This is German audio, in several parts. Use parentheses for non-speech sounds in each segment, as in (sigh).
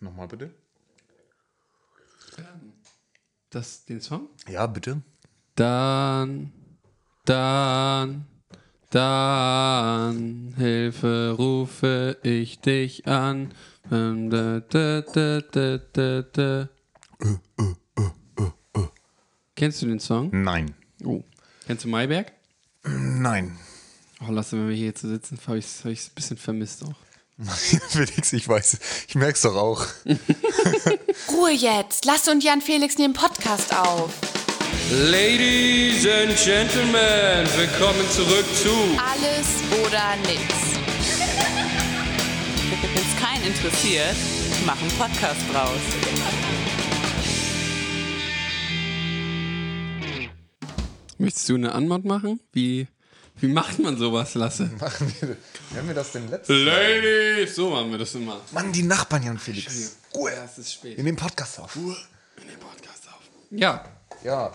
Nochmal bitte. Das, den Song? Ja, bitte. Dann, dann, dann, Hilfe rufe ich dich an. Ähm, da, da, da. Kennst du den Song? Nein. Oh. Kennst du Mayberg? Nein. Oh, lass wenn wir hier jetzt sitzen, habe ich es hab ein bisschen vermisst auch. (laughs) Felix, ich weiß, ich merk's doch auch. (laughs) Ruhe jetzt. Lass und Jan Felix nehmen Podcast auf. Ladies and Gentlemen, willkommen zurück zu Alles oder nichts. (laughs) Wenn es keinen interessiert, mach einen Podcast draus. Möchtest du eine Anmod machen? Wie, wie macht man sowas, Lasse? Machen wir, wie haben wir das denn letztes Ladies! So machen wir das immer. Mann, die Nachbarn, Jan Felix. Ruhe. Ja, es ist spät. In dem Podcast auf. In den Podcast auf. Ja, Ja.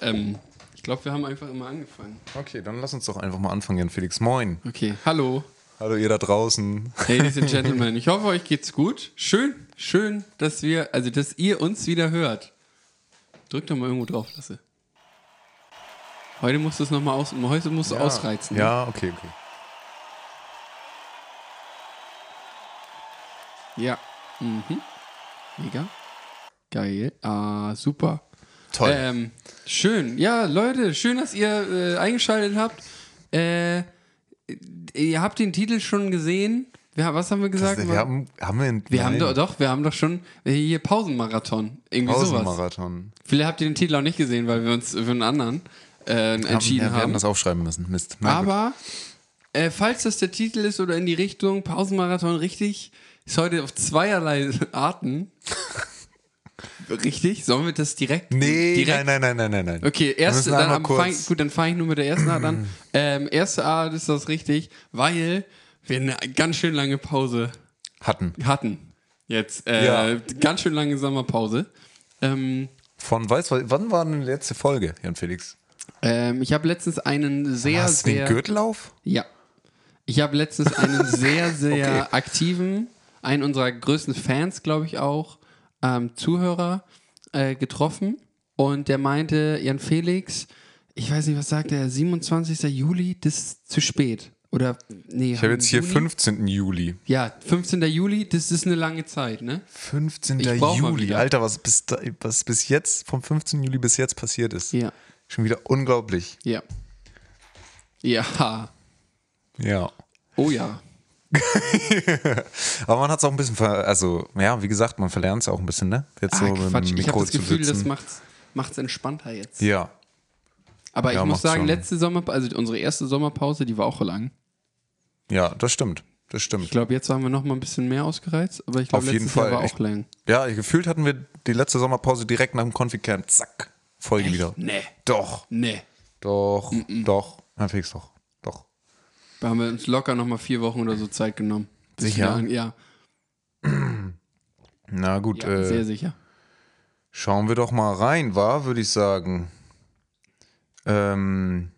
ähm, ich glaube, wir haben einfach immer angefangen. Okay, dann lass uns doch einfach mal anfangen, Jan Felix. Moin. Okay, hallo, Hallo, ihr da draußen. Ladies and (laughs) Gentlemen. Ich hoffe, euch geht's gut. Schön, schön, dass wir, also dass ihr uns wieder hört. Drück doch mal irgendwo drauf, Lasse. Heute musst du es nochmal aus, heute musst du ausreizen. ne? Ja, okay, okay. Ja. Mhm. Mega. Geil. Ah, super. Toll. Ähm, schön. Ja, Leute, schön, dass ihr äh, eingeschaltet habt. Äh, ihr habt den Titel schon gesehen. Wir, was haben wir gesagt? wir haben, haben wir, wir haben doch, doch, wir haben doch schon äh, hier Pausenmarathon. Irgendwie sowas. Pausenmarathon. Vielleicht habt ihr den Titel auch nicht gesehen, weil wir uns für einen anderen äh, entschieden ja, wir haben. das aufschreiben müssen. Mist. Na. Aber äh, falls das der Titel ist oder in die Richtung Pausenmarathon richtig, ist heute auf zweierlei (laughs) Arten. (laughs) richtig? Sollen wir das direkt? Nee, direkt? nein, nein, nein, nein, nein, nein. Okay, erste, müssen dann am fang, gut, dann fange ich nur mit der ersten Art an. (clears throat) Ähm, erste Art ist das richtig, weil wir eine ganz schön lange Pause Hatten. hatten. Jetzt äh, Ja. ganz schön lange Sommerpause. Ähm, Von, weißt du, wann war denn die letzte Folge, Jan Felix? Ähm, ich habe letztens einen sehr, Hast du den sehr Gürtellauf? Ja. Ich habe letztens einen (laughs) sehr, sehr Okay. aktiven, einen unserer größten Fans, glaube ich auch, ähm, Zuhörer äh, getroffen. Und der meinte, Jan Felix, ich weiß nicht, was sagt er, 27. Juli, das ist zu spät. Oder, nee, Ich habe jetzt hier Juni? 15. Juli. Ja, 15. Juli, das ist eine lange Zeit, ne? 15. Ich brauch mal Juli. Alter, was bis, da, was bis jetzt, vom 15. Juli bis jetzt passiert ist. Ja. Schon wieder unglaublich. Ja. Ja. Ja. Oh ja. (laughs) Aber man hat es auch ein bisschen, ver also, ja, wie gesagt, man verlernt es auch ein bisschen, ne? Jetzt Ah, so mit Quatsch. dem Ich Mikro habe das Gefühl, das sitzen. macht's, macht's entspannter jetzt. Ja. Aber Ja, ich muss sagen, schon. letzte Sommer, also unsere erste Sommerpause, die war auch lang. Ja, das stimmt. Das Ich stimmt. glaube, jetzt haben wir noch mal ein bisschen mehr ausgereizt, aber ich glaube, Auf jeden letztes Jahr Fall. war Ich- auch lang. Ja, gefühlt hatten wir die letzte Sommerpause direkt nach dem Konfi-Camp. Zack. Folge wieder. Nee. Doch. Nee. Doch. Doch. Herr Fix, doch. Doch. Da haben wir uns locker noch mal vier Wochen oder so Zeit genommen. Sicher? Ja, (clears throat) Na gut, ja sehr äh, sicher. schauen wir doch mal rein, war, würde ich sagen. Ähm,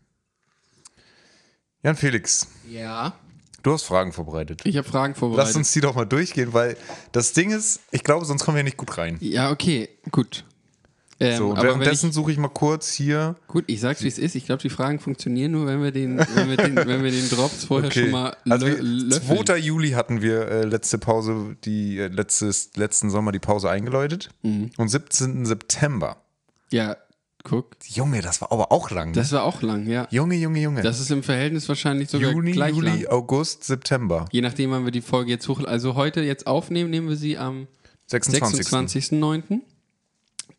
Jan Felix, Ja. du hast Fragen vorbereitet. Ich habe Fragen Lass vorbereitet. uns die doch mal durchgehen, weil das Ding ist, ich glaube, sonst kommen wir nicht gut rein. ja, okay, gut. Ähm, So, währenddessen suche ich mal kurz hier. gut, ich sag's wie es ist. Ich glaube, die Fragen funktionieren nur, wenn wir den, wenn wir den, wenn wir den Drops vorher schon mal Also löffeln. 2. Juli hatten wir äh, letzte Pause, die äh, letztes, letzten Sommer die Pause eingeläutet. Mhm. Und 17. September. Ja, guck. Junge, das war aber auch lang. Ne? Das war auch lang, ja. Junge, Junge, Junge. Das ist im Verhältnis wahrscheinlich sogar Juni, gleich Juli, lang. August, September. Je nachdem, wann wir die Folge jetzt hoch... Also heute jetzt aufnehmen, nehmen wir sie am 26. 26.09.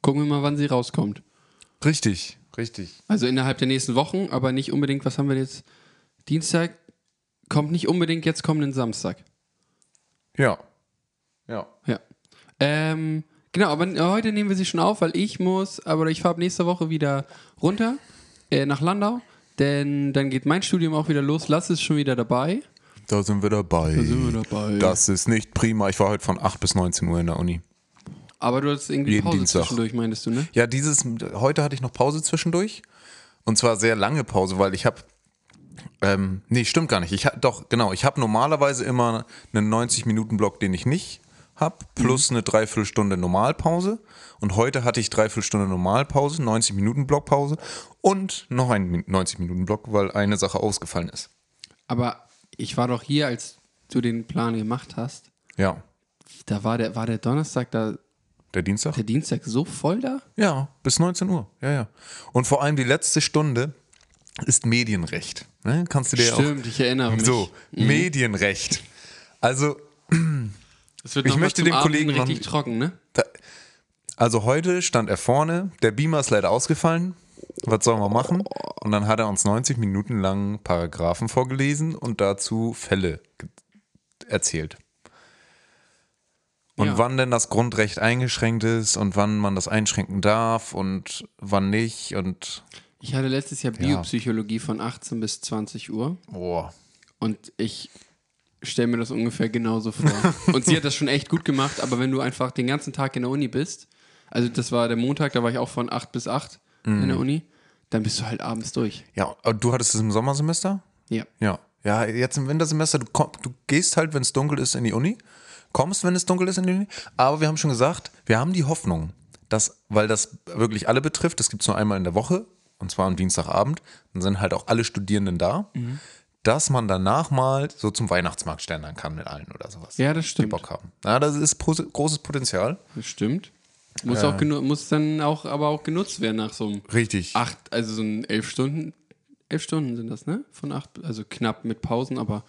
Gucken wir mal, wann sie rauskommt. Richtig, richtig. Also innerhalb der nächsten Wochen, aber nicht unbedingt, was haben wir jetzt? Dienstag kommt nicht unbedingt jetzt kommenden Samstag. Ja. Ja. Ja. Ähm, genau, aber heute nehmen wir sie schon auf, weil ich muss, aber ich fahre nächste Woche wieder runter äh, nach Landau, denn dann geht mein Studium auch wieder los. Lass ist schon wieder dabei. Da sind wir dabei. Da sind wir dabei. Das ist nicht prima. Ich war heute von 8 bis 19 Uhr in der Uni. Aber du hast irgendwie Jeden Pause Dienstag. zwischendurch, meintest du, ne? Ja, dieses, heute hatte ich noch Pause zwischendurch. Und zwar sehr lange Pause, weil ich habe, ähm, nee, stimmt gar nicht. Ich hab, doch, genau, ich habe normalerweise immer einen 90-Minuten-Block, den ich nicht habe, plus eine Dreiviertelstunde Normalpause. Und heute hatte ich Dreiviertelstunde Normalpause, 90 Minuten Blockpause und noch einen 90 Minuten Block, weil eine Sache ausgefallen ist. Aber ich war doch hier, als du den Plan gemacht hast. Ja. Da war der, war der Donnerstag, da, Der Dienstag? der Dienstag so voll da? Ja, bis 19 Uhr. Ja, ja. Und vor allem die letzte Stunde ist Medienrecht. Ne? Kannst du dir Stimmt, ich erinnere auch. mich. So, Medienrecht. Also, (clears throat) Es wird Ich noch möchte dem Abend Kollegen noch- richtig trocken, ne? da, also heute stand er vorne, der Beamer ist leider ausgefallen. Was sollen wir machen? Und dann hat er uns 90 Minuten lang Paragraphen vorgelesen und dazu Fälle erzählt. Und Ja. wann denn das Grundrecht eingeschränkt ist und wann man das einschränken darf und wann nicht und Ich hatte letztes Jahr Biopsychologie von 18 bis 20 Uhr boah. und ich stelle mir das ungefähr genauso vor. (laughs) und sie hat das schon echt gut gemacht, aber wenn du einfach den ganzen Tag in der Uni bist, also das war der Montag, da war ich auch von 8 bis 8 in Mhm. der Uni, dann bist du halt abends durch. Ja, aber du hattest es im Sommersemester? Ja. Ja. Ja, jetzt im Wintersemester, du, komm, du gehst halt, wenn es dunkel ist, in die Uni, kommst, wenn es dunkel ist, in die Uni. Aber wir haben schon gesagt, wir haben die Hoffnung, dass, weil das wirklich alle betrifft, das gibt es nur einmal in der Woche, und zwar am Dienstagabend, dann sind halt auch alle Studierenden da, Mhm. dass man danach mal so zum Weihnachtsmarkt ständern kann mit allen oder sowas. Ja, das Die stimmt. Bock haben. Ja, das ist großes Potenzial. Das stimmt. Muss, auch genu- muss dann auch aber auch genutzt werden nach so einem Richtig. acht, also so ein elf Stunden, elf Stunden sind das, ne? Von acht, also knapp mit Pausen, aber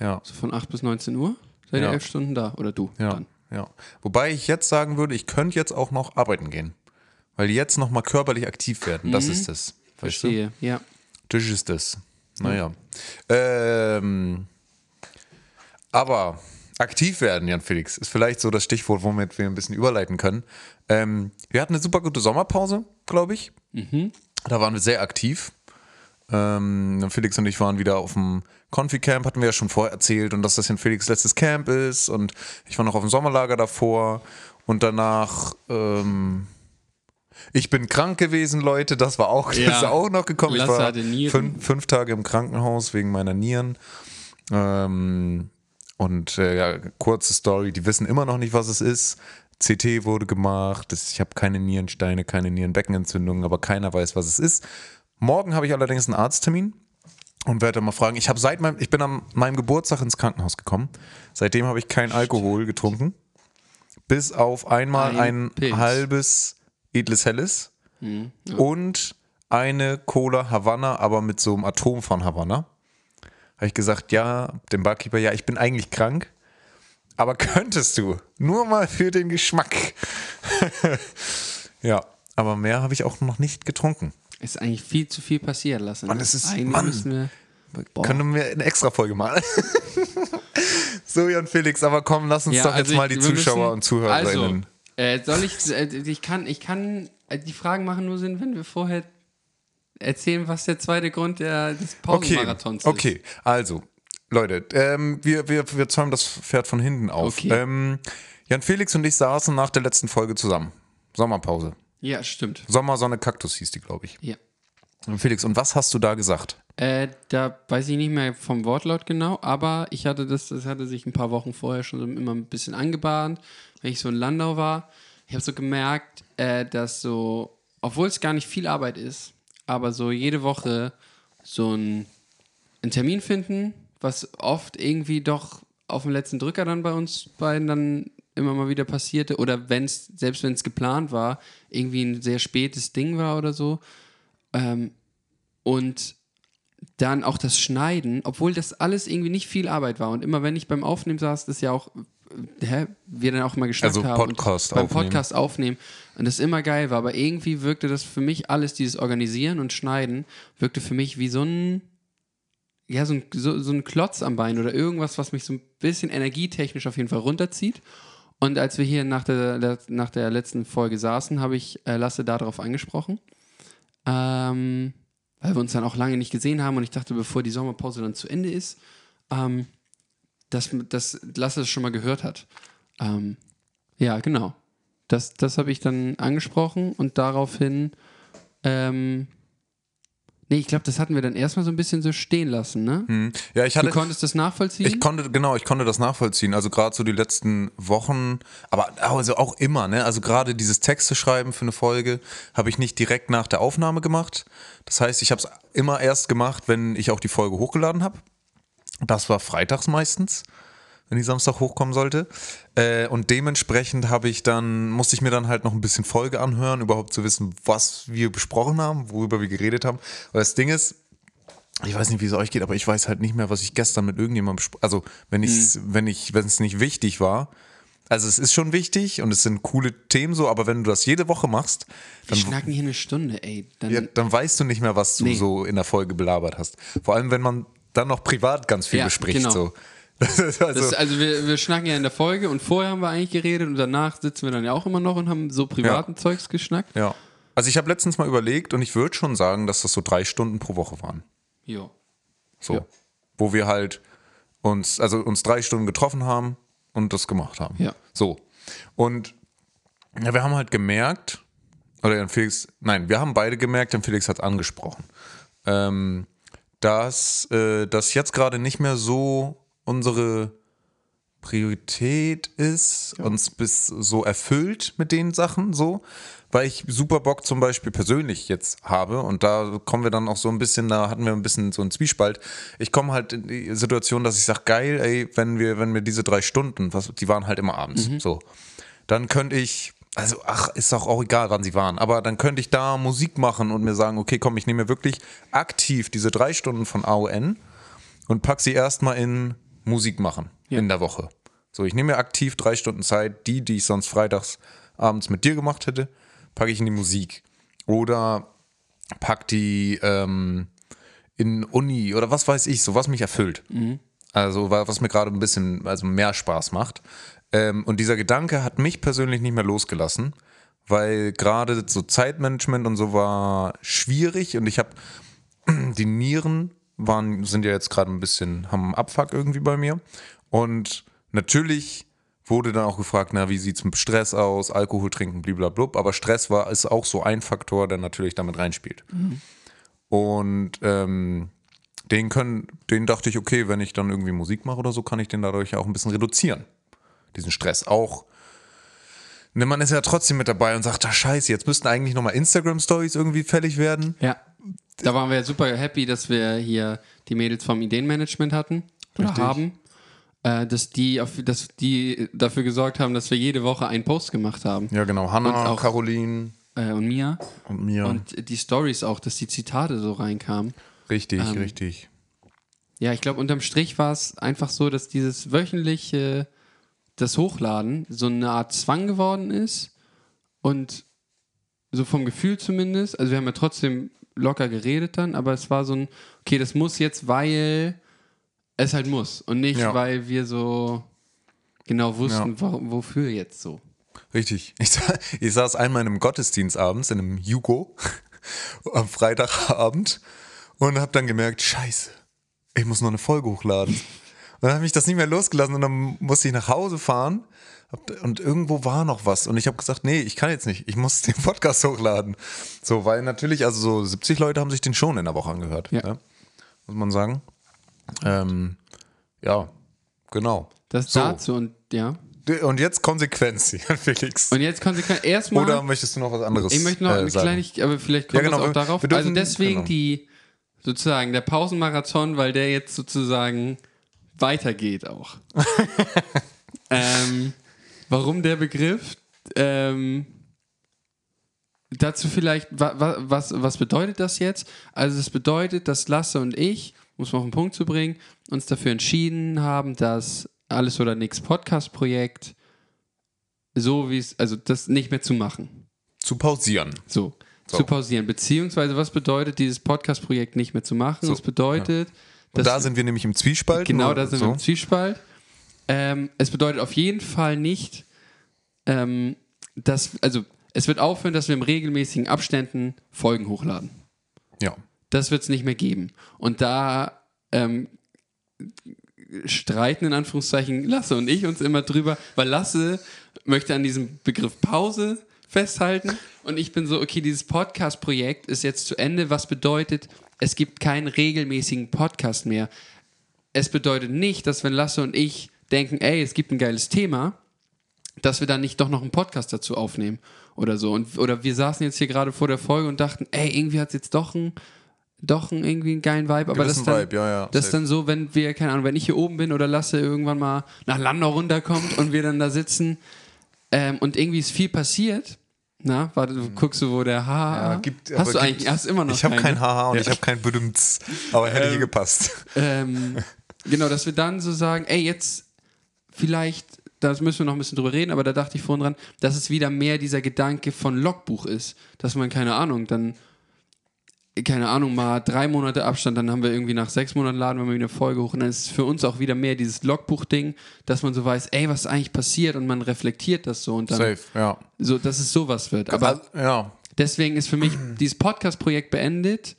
Ja. so von 8 bis 19 Uhr seid ihr Ja. elf Stunden da oder du Ja, dann. ja. Wobei ich jetzt sagen würde, ich könnte jetzt auch noch arbeiten gehen. Weil jetzt noch mal körperlich aktiv werden. Das ist es. Weißt du? Verstehe, ja. Das ist es. Naja. Ähm, aber aktiv werden, Jan Felix, ist vielleicht so das Stichwort, womit wir ein bisschen überleiten können. Ähm, wir hatten eine super gute Sommerpause, glaube ich. Da waren wir sehr aktiv. Ähm, Felix und ich waren wieder auf dem Confi-Camp, hatten wir ja schon vorher erzählt, und dass das in Felix letztes Camp ist. Und ich war noch auf dem Sommerlager davor. Und danach, ähm, ich bin krank gewesen, Leute. Das war auch, das Ja. ist auch noch gekommen. Lasse ich war fünf, fünf Tage im Krankenhaus wegen meiner Nieren. Ähm, und äh, ja, kurze Story, die wissen immer noch nicht, was es ist. CT wurde gemacht, das, ich habe keine Nierensteine, keine Nierenbeckenentzündungen, aber keiner weiß, was es ist. Morgen habe ich allerdings einen Arzttermin und werde mal fragen. Ich habe seit meinem, ich bin an meinem Geburtstag ins Krankenhaus gekommen. Seitdem habe ich kein Alkohol getrunken. Bis auf einmal Ein ein, halbes edles Helles und eine Cola Havanna, aber mit so einem Atom von Havanna. Habe ich gesagt, ja, dem Barkeeper, ja, ich bin eigentlich krank, aber (laughs) könntest du nur mal für den Geschmack. (laughs) ja, aber mehr habe ich auch noch nicht getrunken. Ist eigentlich viel zu viel passiert lassen. Mann, es ist- eigentlich Mann. müssen wir. Boah. Können wir eine extra Folge machen? (laughs) so, Jan Felix, aber komm, lass uns Ja, doch jetzt also mal ich- die wir Zuschauer müssen- und Zuhörerinnen. Also, äh, soll ich, äh, ich kann, ich kann, äh, die Fragen machen nur Sinn, wenn wir vorher erzählen, was der zweite Grund der, des Okay, Pausenmarathons ist. okay, also, Leute, ähm, wir, wir, wir zäumen das Pferd von hinten auf. Okay. Ähm, Jan Felix und ich saßen nach der letzten Folge zusammen. Sommerpause. Ja, stimmt. Sommersonne Kaktus hieß die, glaube ich. Ja. Felix, und was hast du da gesagt? Äh, da weiß ich nicht mehr vom Wortlaut genau, aber ich hatte das, das hatte sich ein paar Wochen vorher schon immer ein bisschen angebahnt, wenn ich so in Landau war. Ich habe so gemerkt, äh, dass so, obwohl es gar nicht viel Arbeit ist, aber so jede Woche so ein, einen Termin finden, was oft irgendwie doch auf dem letzten Drücker dann bei uns beiden dann immer mal wieder passierte oder wenn es, selbst wenn es geplant war, irgendwie ein sehr spätes Ding war oder so. Ähm, und dann auch das Schneiden, obwohl das alles irgendwie nicht viel Arbeit war. Und immer wenn ich beim Aufnehmen saß, das ja auch, äh, hä, wir dann auch immer geschnackt Also haben. Podcast beim aufnehmen. Podcast aufnehmen. Und das immer geil war. Aber irgendwie wirkte das für mich alles, dieses Organisieren und Schneiden, wirkte für mich wie so ein, ja, so ein, so, so ein Klotz am Bein oder irgendwas, was mich so ein bisschen energietechnisch auf jeden Fall runterzieht. Und als wir hier nach der, nach der letzten Folge saßen, habe ich äh, Lasse darauf angesprochen. Ähm, weil wir uns dann auch lange nicht gesehen haben und ich dachte, bevor die Sommerpause dann zu Ende ist, ähm, dass, dass Lasse es schon mal gehört hat. Ähm, ja, genau. Das, das habe ich dann angesprochen und daraufhin ähm, Nee, ich glaube, das hatten wir dann erstmal so ein bisschen so stehen lassen, ne? Ja, ich Du hatte. konntest das nachvollziehen? Ich konnte, genau, ich konnte das nachvollziehen. Also gerade so die letzten Wochen, aber also auch immer, ne? Also gerade dieses Texte schreiben für eine Folge habe ich nicht direkt nach der Aufnahme gemacht. Das heißt, ich habe es immer erst gemacht, wenn ich auch die Folge hochgeladen habe. Das war freitags meistens, wenn die Samstag hochkommen sollte. Äh, und dementsprechend habe ich dann, musste ich mir dann halt noch ein bisschen Folge anhören, überhaupt zu wissen, was wir besprochen haben, worüber wir geredet haben. Weil das Ding ist, ich weiß nicht, wie es euch geht, aber ich weiß halt nicht mehr, was ich gestern mit irgendjemandem besprochen Also, wenn ich wenn ich, wenn es nicht wichtig war, also es ist schon wichtig und es sind coole Themen so, aber wenn du das jede Woche machst, wir schnacken hier eine Stunde, ey. Dann, ja, dann weißt du nicht mehr, was du Nee. so in der Folge belabert hast. Vor allem, wenn man dann noch privat ganz viel Ja, bespricht. genau. So. (laughs) Also, das, also wir, wir schnacken ja in der Folge und vorher haben wir eigentlich geredet und danach sitzen wir dann ja auch immer noch und haben so privaten Zeugs geschnackt. ja. Also ich habe letztens mal überlegt und ich würde schon sagen, dass das so drei Stunden pro Woche waren. Jo. So. Ja. Wo wir halt uns, also uns drei Stunden getroffen haben und das gemacht haben. Ja. So. Und ja, wir haben halt gemerkt, oder Jan Felix, nein, wir haben beide gemerkt, Jan Felix hat es angesprochen, ähm, dass äh, das jetzt gerade nicht mehr so unsere Priorität ist, uns bis so erfüllt mit den Sachen so, weil ich super Bock zum Beispiel persönlich jetzt habe und da kommen wir dann auch so ein bisschen, da hatten wir ein bisschen so einen Zwiespalt. Ich komme halt in die Situation, dass ich sage, geil, ey, wenn wir, wenn wir diese drei Stunden, was, die waren halt immer abends, so, dann könnte ich, also ach, ist doch auch egal, wann sie waren, aber dann könnte ich da Musik machen und mir sagen, okay, komm, ich nehme mir wirklich aktiv diese drei Stunden von AON und pack sie erstmal in Musik machen in der Woche. So, ich nehme mir aktiv drei Stunden Zeit, die, die ich sonst freitags abends mit dir gemacht hätte, packe ich in die Musik. Oder pack die ähm, in Uni oder was weiß ich, so was mich erfüllt. Also wa- was mir gerade ein bisschen also mehr Spaß macht. Ähm, und dieser Gedanke hat mich persönlich nicht mehr losgelassen, weil gerade so Zeitmanagement und so war schwierig und ich habe (clears throat) die Nieren waren, sind ja jetzt gerade ein bisschen, haben einen Abfuck irgendwie bei mir. Und natürlich wurde dann auch gefragt, na, wie sieht es mit Stress aus, Alkohol trinken, blablabla. Aber Stress war, ist auch so ein Faktor, der natürlich damit reinspielt. Und ähm, den können, den dachte ich, okay, wenn ich dann irgendwie Musik mache oder so, kann ich den dadurch auch ein bisschen reduzieren. Diesen Stress auch. Ne, man ist ja trotzdem mit dabei und sagt, da scheiße, jetzt müssten eigentlich nochmal Instagram-Stories irgendwie fällig werden. Ja. Da waren wir super happy, dass wir hier die Mädels vom Ideenmanagement hatten oder Richtig. haben. Äh, dass, die auf, dass die dafür gesorgt haben, dass wir jede Woche einen Post gemacht haben. Ja, genau. Hannah, Und auch- Caroline Äh, und Mia. und mir. Und die Stories auch, dass die Zitate so reinkamen. richtig, ähm, richtig. Ja, ich glaube, unterm Strich war es einfach so, dass dieses wöchentliche, das Hochladen so eine Art Zwang geworden ist. Und so vom Gefühl zumindest, also wir haben ja trotzdem locker geredet dann, aber es war so ein, okay, das muss jetzt, weil es halt muss. Und nicht, Ja. weil wir so genau wussten, wo, wofür jetzt so. Richtig. Ich, ich saß einmal in einem Gottesdienst abends, in einem Jugo, (laughs) am Freitagabend und habe dann gemerkt, scheiße, ich muss noch eine Folge hochladen. Und dann habe ich das nicht mehr losgelassen und dann musste ich nach Hause fahren und irgendwo war noch was und ich habe gesagt, nee, ich kann jetzt nicht, ich muss (laughs) den Podcast hochladen. So, weil natürlich, also so 70 Leute haben sich den schon in der Woche angehört, Ja. ne? muss man sagen. Ähm, ja, genau. Das So. dazu und ja. Und jetzt Konsequenz, (laughs) Felix. Und jetzt konsequent erstmal. Oder möchtest du noch was anderes Ich möchte noch äh, eine? Kleinigkeit, aber vielleicht kommt Ja, genau, auch wir- darauf. wir dürfen- also deswegen genau. die, sozusagen, der Pausenmarathon, weil der jetzt sozusagen weitergeht auch. (laughs) ähm, warum der Begriff? Ähm, dazu vielleicht, wa, wa, was, was bedeutet das jetzt? Also es bedeutet, dass Lasse und ich, um es mal auf den Punkt zu bringen, uns dafür entschieden haben, dass Alles oder Nix Podcast-Projekt so wie es, also das nicht mehr zu machen. Zu pausieren. So, So. zu pausieren. Beziehungsweise, was bedeutet dieses Podcast-Projekt nicht mehr zu machen? So, Es bedeutet, Und dass da sind wir nämlich im Zwiespalt. genau nur da sind so. wir im Zwiespalt. Ähm, es bedeutet auf jeden Fall nicht, ähm, dass, also es wird aufhören, dass wir in regelmäßigen Abständen Folgen hochladen. Ja. Das wird es nicht mehr geben. Und da ähm, streiten in Anführungszeichen Lasse und ich uns immer drüber, weil Lasse möchte an diesem Begriff Pause festhalten und ich bin so, okay, dieses Podcast-Projekt ist jetzt zu Ende, was bedeutet, es gibt keinen regelmäßigen Podcast mehr. Es bedeutet nicht, dass wenn Lasse und ich denken, ey, es gibt ein geiles Thema, dass wir dann nicht doch noch einen Podcast dazu aufnehmen oder so. Und, oder wir saßen jetzt hier gerade vor der Folge und dachten, ey, irgendwie hat es jetzt doch einen, doch einen, irgendwie einen geilen Vibe. Aber das ist dann, Vibe, ja, ja, das dann so, wenn wir, keine Ahnung, wenn ich hier oben bin oder Lasse irgendwann mal nach Landau runterkommt und wir dann da sitzen ähm, und irgendwie ist viel passiert. Na, warte, du guckst du, wo der Haha. Ja, gibt, hast du gibt- eigentlich, hast immer noch Ich habe kein Haha und Ja. ich habe kein Bedümts. Aber hätte hier gepasst. Ähm, genau, dass wir dann so sagen, ey, jetzt vielleicht, da müssen wir noch ein bisschen drüber reden, aber da dachte ich vorhin dran, dass es wieder mehr dieser Gedanke von Logbuch ist, dass man, keine Ahnung, dann, keine Ahnung, mal drei Monate Abstand, dann haben wir irgendwie nach sechs Monaten laden wir wieder eine Folge hoch und dann ist es für uns auch wieder mehr dieses Logbuch-Ding, dass man so weiß, ey, was ist eigentlich passiert und man reflektiert das so und dann, Safe, ja. so, dass es sowas wird. Aber ja, Deswegen ist für mich dieses Podcast-Projekt beendet.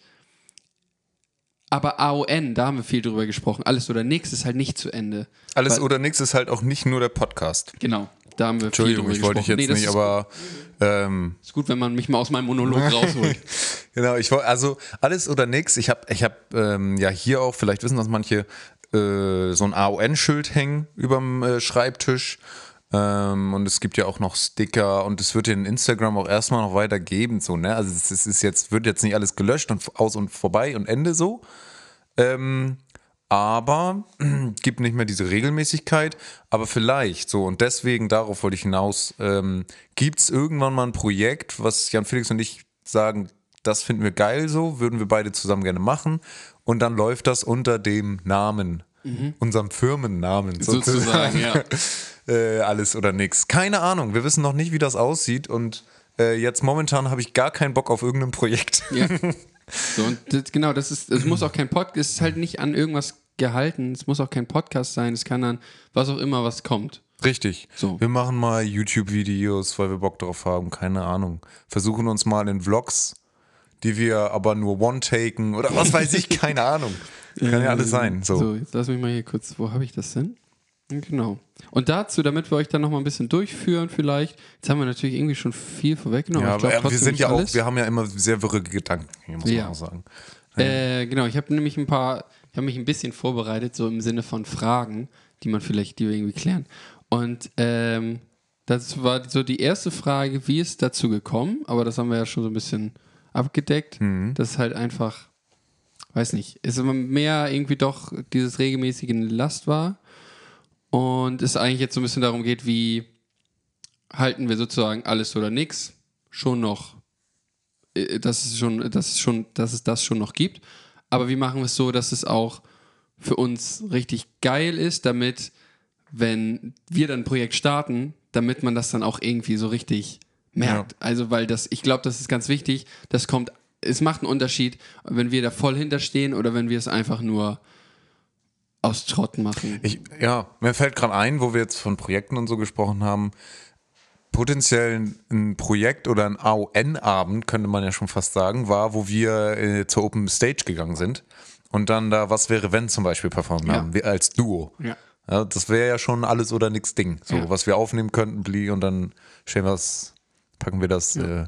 Aber AON, da haben wir viel drüber gesprochen. Alles oder nichts ist halt nicht zu Ende. alles Weil- oder nichts ist halt auch nicht nur der Podcast. Genau, da haben wir Entschuldigung, viel ich drüber wollte dich gesprochen. jetzt Nee, nicht, aber ähm, Ist gut, wenn man mich mal aus meinem Monolog (laughs) rausholt. Genau, ich wollte, also alles oder nix. Ich habe ich hab, ähm, ja hier auch, vielleicht wissen das manche, äh, so ein AON-Schild hängen überm äh, Schreibtisch. Ähm, und es gibt ja auch noch Sticker und es wird in Instagram auch erstmal noch weiter geben, so, ne? Also es, ist jetzt, wird jetzt nicht alles gelöscht und aus und vorbei und Ende so. Ähm, aber (clears throat) gibt nicht mehr diese Regelmäßigkeit, aber vielleicht so und deswegen, darauf wollte ich hinaus, ähm, gibt es irgendwann mal ein Projekt, was Jan Felix und ich sagen, das finden wir geil so, würden wir beide zusammen gerne machen und dann läuft das unter dem Namen, unserem Firmennamen Sozusagen, ja. Äh, alles oder nix. Keine Ahnung, wir wissen noch nicht, wie das aussieht und äh, jetzt momentan habe ich gar keinen Bock auf irgendein Projekt. ja. (laughs) So, und das, genau, das ist, es muss auch kein Podcast, es ist halt nicht an irgendwas gehalten, es muss auch kein Podcast sein, es kann dann was auch immer, was kommt. Richtig. So. Wir machen mal YouTube-Videos, weil wir Bock drauf haben, keine Ahnung. Versuchen uns mal in Vlogs, die wir aber nur one-taken oder was weiß ich, (laughs) keine Ahnung. Kann ja alles sein. So. So, jetzt lass mich mal hier kurz, wo habe ich das denn? Genau. Und dazu, damit wir euch dann nochmal ein bisschen durchführen vielleicht, jetzt haben wir natürlich irgendwie schon viel vorweggenommen. Ja, aber glaub wir trotzdem sind ja auch, wir haben ja immer sehr wirre Gedanken, hier muss Ja. man auch sagen. Äh, genau, ich habe nämlich ein paar, ich habe mich ein bisschen vorbereitet, so im Sinne von Fragen, die man vielleicht, die wir irgendwie klären. Und ähm, das war so die erste Frage, wie ist es dazu gekommen? Aber das haben wir ja schon so ein bisschen abgedeckt. Das ist halt einfach, weiß nicht, ist immer mehr irgendwie doch dieses regelmäßige Last war. Und es eigentlich jetzt so ein bisschen darum geht, wie halten wir sozusagen alles oder nichts schon noch äh, dass es schon, dass es schon, dass es das schon noch gibt. Aber wie machen wir es so, dass es auch für uns richtig geil ist, damit, wenn wir dann ein Projekt starten, damit man das dann auch irgendwie so richtig merkt. Also, weil das, ich glaube, das ist ganz wichtig. Das kommt, es macht einen Unterschied, wenn wir da voll hinterstehen oder wenn wir es einfach nur aus Trott machen. Ich, ja, mir fällt gerade ein, wo wir jetzt von Projekten und so gesprochen haben, potenziell ein- Projekt oder ein AON-Abend, könnte man ja schon fast sagen, war, wo wir äh, zur Open Stage gegangen sind und dann da Was wäre wenn zum Beispiel performt Ja. haben, wir als Duo. Ja. Ja, das wäre ja schon alles oder nix Ding, so Ja. was wir aufnehmen könnten, Bli, und dann stellen wir packen wir das. Äh,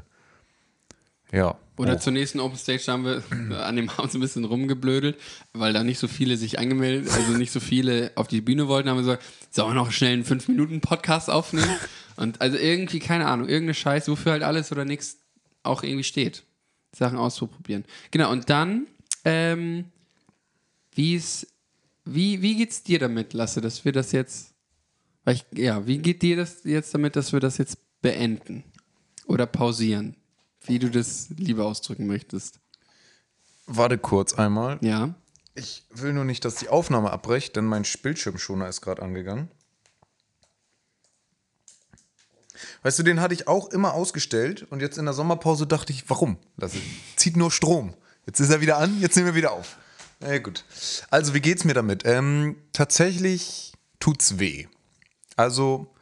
ja Oder hoch. zur nächsten Open Stage haben wir (laughs) an dem Abend so ein bisschen rumgeblödelt, weil da nicht so viele sich angemeldet, also nicht so viele auf die Bühne wollten, haben wir gesagt, sollen wir noch schnell einen 5-Minuten-Podcast aufnehmen? Und also irgendwie, keine Ahnung, irgendeine Scheiße, wofür halt alles oder nichts auch irgendwie steht. Sachen auszuprobieren. Genau, und dann, ähm, wie ist, wie, wie geht's dir damit, Lasse, dass wir das jetzt, ich, ja, wie geht dir das jetzt damit, dass wir das jetzt beenden? Oder pausieren? Wie du das lieber ausdrücken möchtest. Warte kurz einmal. Ja. Ich will nur nicht, dass die Aufnahme abbricht, denn mein Bildschirmschoner ist gerade angegangen. Weißt du, den hatte ich auch immer ausgestellt und jetzt in der Sommerpause dachte ich, warum? Das zieht nur Strom. Jetzt ist er wieder an, jetzt nehmen wir wieder auf. Na ja, gut. Also, wie geht's mir damit? Ähm, tatsächlich tut's weh. Also,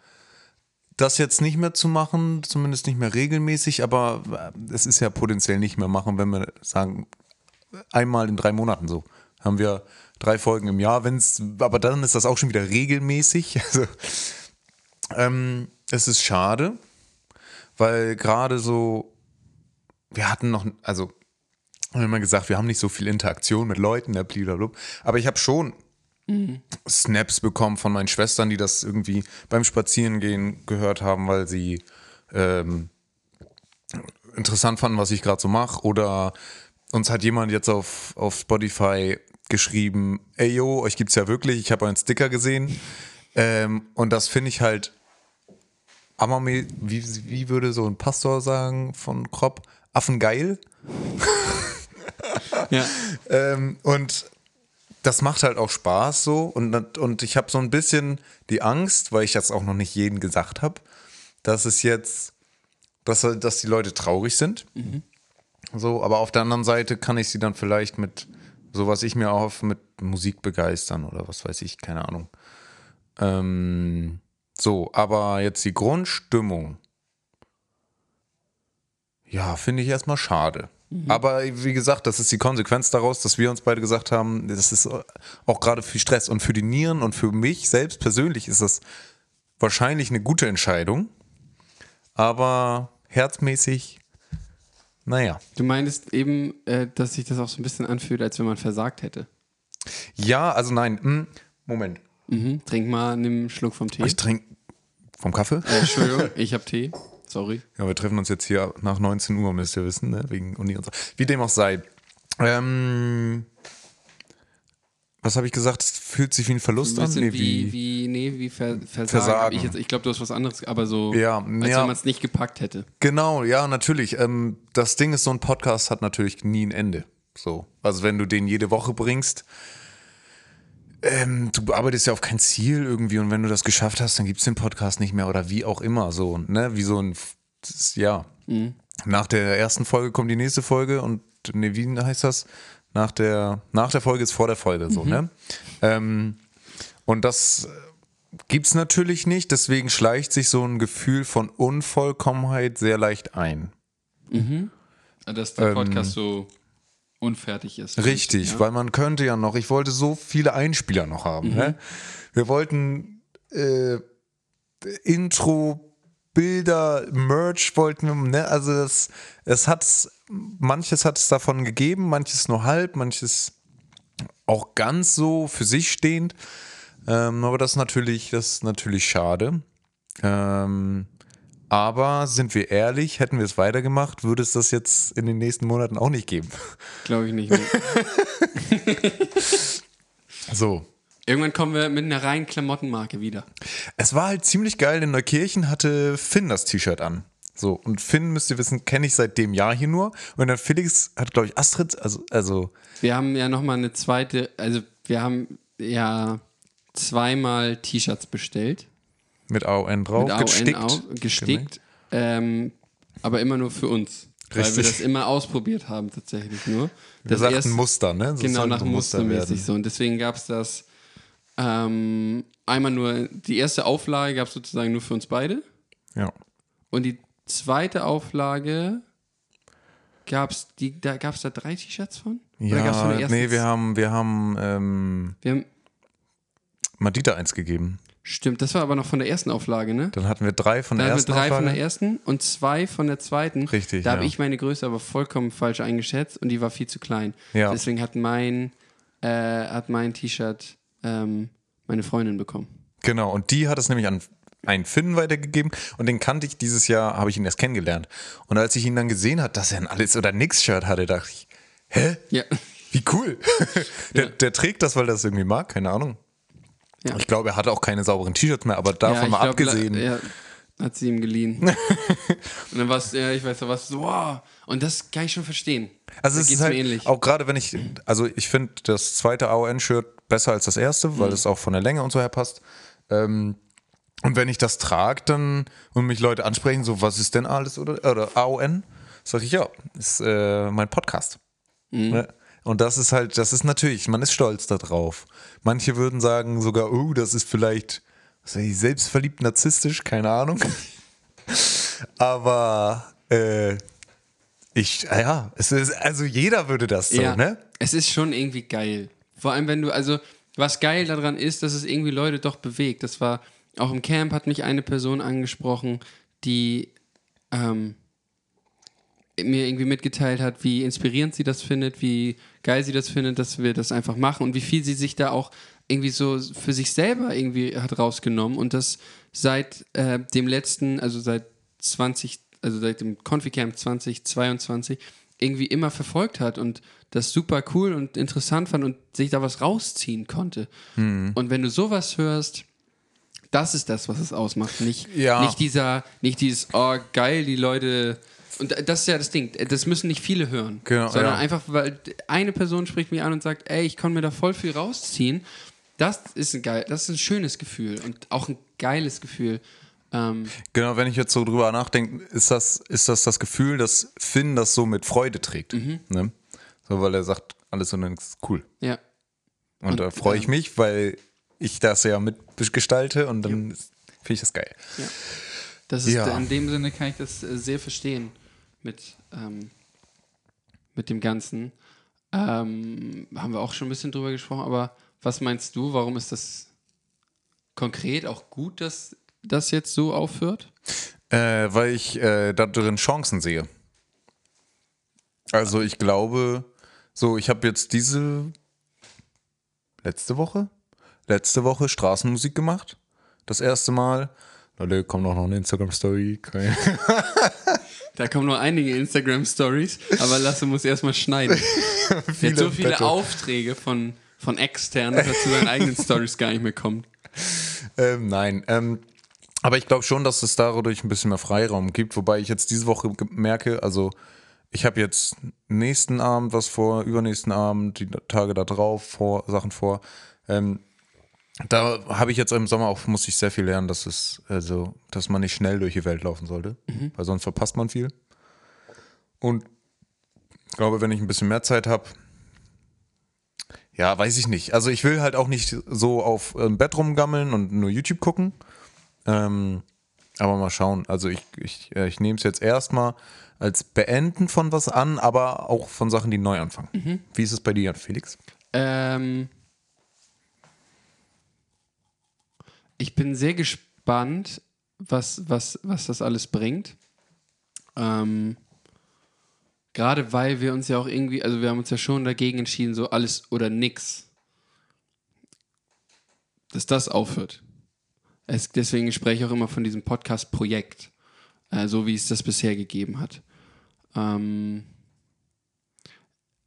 das jetzt nicht mehr zu machen, zumindest nicht mehr regelmäßig, aber äh, es ist ja potenziell nicht mehr machen, wenn wir sagen, einmal in drei Monaten so. Haben wir drei Folgen im Jahr, wenn's, aber dann ist das auch schon wieder regelmäßig. (laughs) Also, ähm, es ist schade, weil gerade so, wir hatten noch, also haben immer gesagt, wir haben nicht so viel Interaktion mit Leuten, blablabla. Aber ich habe schon Snaps bekommen von meinen Schwestern, die das irgendwie beim Spazierengehen gehört haben, weil sie ähm, interessant fanden, was ich gerade so mache. Oder uns hat jemand jetzt auf, auf Spotify geschrieben, ey yo, euch gibt's ja wirklich, ich habe euren Sticker gesehen. Ähm, und das finde ich halt Amame, wie, wie würde so ein Pastor sagen von Kropp? Affengeil. Ja. (laughs) Ähm, und das macht halt auch Spaß so. Und, und ich habe so ein bisschen die Angst, weil ich das auch noch nicht jedem gesagt habe, dass es jetzt, dass, dass die Leute traurig sind. So, aber auf der anderen Seite kann ich sie dann vielleicht mit so was ich mir auch mit Musik begeistern oder was weiß ich, keine Ahnung. Ähm, so, aber jetzt die Grundstimmung. Ja, finde ich erstmal schade. Aber wie gesagt, das ist die Konsequenz daraus, dass wir uns beide gesagt haben, das ist auch gerade viel Stress. Und für die Nieren und für mich selbst persönlich ist das wahrscheinlich eine gute Entscheidung. Aber herzmäßig, naja. Du meintest eben, äh, dass sich das auch so ein bisschen anfühlt, als wenn man versagt hätte. Ja, also nein, hm, Moment. Mhm. Trink mal einen Schluck vom Tee. Ich trinke vom Kaffee. Äh, Entschuldigung, ich habe Tee. Sorry. Ja, wir treffen uns jetzt hier nach 19 Uhr, müsst ihr wissen, ne? wegen Uni und so. Wie dem auch sei. Ähm, was habe ich gesagt? Es fühlt sich wie ein Verlust Ein an. Nee, wie, wie, nee, wie ver, Versagen. Versagen. Ich, ich glaube, du hast was anderes, aber so, Ja, als ja. wenn man es nicht gepackt hätte. Genau, ja, natürlich. Ähm, das Ding ist, so ein Podcast hat natürlich nie ein Ende. So. Also wenn du den jede Woche bringst, ähm, du arbeitest ja auf kein Ziel irgendwie und wenn du das geschafft hast, dann gibt es den Podcast nicht mehr oder wie auch immer. So, ne? Wie so ein das ist, ja. Nach der ersten Folge kommt die nächste Folge und ne, wie heißt das? Nach der, nach der Folge ist vor der Folge so, ne? Ähm, und das gibt's natürlich nicht, deswegen schleicht sich so ein Gefühl von Unvollkommenheit sehr leicht ein. Dass der Podcast so unfertig ist. Ähm, Richtig, Ja. weil man könnte ja noch, ich wollte so viele Einspieler noch haben. Ne? Wir wollten äh, Intro, Bilder, Merch wollten wir, ne? Also das, es hat manches hat es davon gegeben, manches nur halb, manches auch ganz so für sich stehend. Ähm, aber das ist natürlich, das ist natürlich schade. Ähm, aber sind wir ehrlich, hätten wir es weitergemacht, würde es das jetzt in den nächsten Monaten auch nicht geben. (laughs) Glaube ich nicht. (laughs) So. Irgendwann kommen wir mit einer reinen Klamottenmarke wieder. Es war halt ziemlich geil. In Neukirchen hatte Finn das T-Shirt an. So, und Finn, müsst ihr wissen, kenne ich seit dem Jahr hier nur. Und dann Felix hat, glaube ich, Astrid, also, also Wir haben ja nochmal eine zweite, also wir haben ja zweimal T-Shirts bestellt. Mit AON drauf, mit AON gestickt. Au, gestickt. Ähm, aber immer nur für uns. Weil wir Richtig. das immer ausprobiert haben, tatsächlich nur. Wir Das sagten erst- Muster, ne? Das Genau, nach so mustermäßig so. Und deswegen gab es das ähm, einmal nur, die erste Auflage gab es sozusagen nur für uns beide. Ja. Und die zweite Auflage gab es da, gab's da drei T-Shirts von? Oder gab's von Ja, der ersten nee, wir haben, wir haben ähm, wir haben Madita eins gegeben. Stimmt, das war aber noch von der ersten Auflage, ne? Dann hatten wir drei von der wir ersten drei von Auflage. der ersten und zwei von der zweiten. Richtig, Da habe ja. ich meine Größe aber vollkommen falsch eingeschätzt und die war viel zu klein. Ja. Deswegen hat mein, äh, hat mein T-Shirt ähm, meine Freundin bekommen. Genau, und die hat es nämlich an einen Finn weitergegeben und den kannte ich dieses Jahr, habe ich ihn erst kennengelernt. Und als ich ihn dann gesehen hat, dass er ein Alles- oder Nix-Shirt hatte, dachte ich, hä? Ja. Wie cool. (laughs) der, der trägt das, weil er das irgendwie mag, keine Ahnung. Ja. Ich glaube, er hatte auch keine sauberen T-Shirts mehr, aber davon ja, mal glaub, abgesehen. Ja, hat sie ihm geliehen. (laughs) und dann war es, ja, ich weiß, da war es so, wow. Und das kann ich schon verstehen. Also da es ist halt ähnlich. auch gerade wenn ich, also ich finde das zweite AON-Shirt besser als das erste, Mhm. weil es auch von der Länge und so her passt. Ähm, und wenn ich das trage, dann und mich Leute ansprechen, so was ist denn alles oder, oder AON, sage ich ja, ist äh, mein Podcast. Mhm. Ne? Und das ist halt, das ist natürlich, man ist stolz darauf. Manche würden sagen sogar, oh, das ist vielleicht ich, selbstverliebt narzisstisch, keine Ahnung. (laughs) Aber äh, ich, ah ja, es ist, also jeder würde das so, ja, ne? Es ist schon irgendwie geil. Vor allem, wenn du, also, was geil daran ist, dass es irgendwie Leute doch bewegt. Das war, auch im Camp hat mich eine Person angesprochen, die, ähm, mir irgendwie mitgeteilt hat, wie inspirierend sie das findet, wie geil sie das findet, dass wir das einfach machen und wie viel sie sich da auch irgendwie so für sich selber irgendwie hat rausgenommen und das seit äh, dem letzten, also seit 20, also seit dem Conficamp 2022 irgendwie immer verfolgt hat und das super cool und interessant fand und sich da was rausziehen konnte. Und wenn du sowas hörst, das ist das, was es ausmacht. Nicht, Ja. nicht dieser, nicht dieses, oh geil, die Leute. Und das ist ja das Ding, das müssen nicht viele hören. Genau, sondern ja. einfach, weil eine Person spricht mich an und sagt, ey, ich kann mir da voll viel rausziehen. Das ist ein geil, das ist ein schönes Gefühl und auch ein geiles Gefühl. Ähm, Genau, wenn ich jetzt so drüber nachdenke, ist das, ist das das Gefühl, dass Finn das so mit Freude trägt. Mhm. Ne? So, weil er sagt, alles und dann ist cool. ja. Und, Und, da freue ich ähm, mich, weil ich das ja mitgestalte und dann finde ich das geil. Das ist Ja. in dem Sinne kann ich das äh, sehr verstehen mit, ähm, mit dem Ganzen. Ähm, haben wir auch schon ein bisschen drüber gesprochen, aber was meinst du, warum ist das konkret auch gut, dass das jetzt so aufhört? Äh, weil ich äh, da drin Chancen sehe. Also ich glaube, so, ich habe jetzt diese letzte Woche, letzte Woche Straßenmusik gemacht. Das erste Mal. Leute, kommt noch eine Instagram-Story. (laughs) Da kommen nur einige Instagram-Stories, aber Lasse muss erstmal schneiden. (laughs) Er hat so viele Petto. Aufträge von, von externen, dass er zu seinen eigenen Stories gar nicht mehr kommt. Ähm, nein, ähm, aber ich glaube schon, dass es dadurch ein bisschen mehr Freiraum gibt, wobei ich jetzt diese Woche merke, also ich habe jetzt nächsten Abend was vor, übernächsten Abend, die Tage da drauf, vor, Sachen vor. Ähm, da habe ich jetzt im Sommer auch, muss ich sehr viel lernen, dass es, also, dass man nicht schnell durch die Welt laufen sollte, weil sonst verpasst man viel. Und ich glaube, wenn ich ein bisschen mehr Zeit habe, ja, weiß ich nicht. Also ich will halt auch nicht so auf im Bett rumgammeln und nur YouTube gucken. Ähm, aber mal schauen. Also ich, ich, äh, ich nehme es jetzt erstmal als Beenden von was an, aber auch von Sachen, die neu anfangen. Wie ist es bei dir, Felix? Ähm, ich bin sehr gespannt, was, was, was das alles bringt. Ähm, Gerade weil wir uns ja auch irgendwie, also wir haben uns ja schon dagegen entschieden, so alles oder nix. Dass das aufhört. Es, deswegen spreche ich auch immer von diesem Podcast-Projekt, äh, so wie es das bisher gegeben hat. Ähm,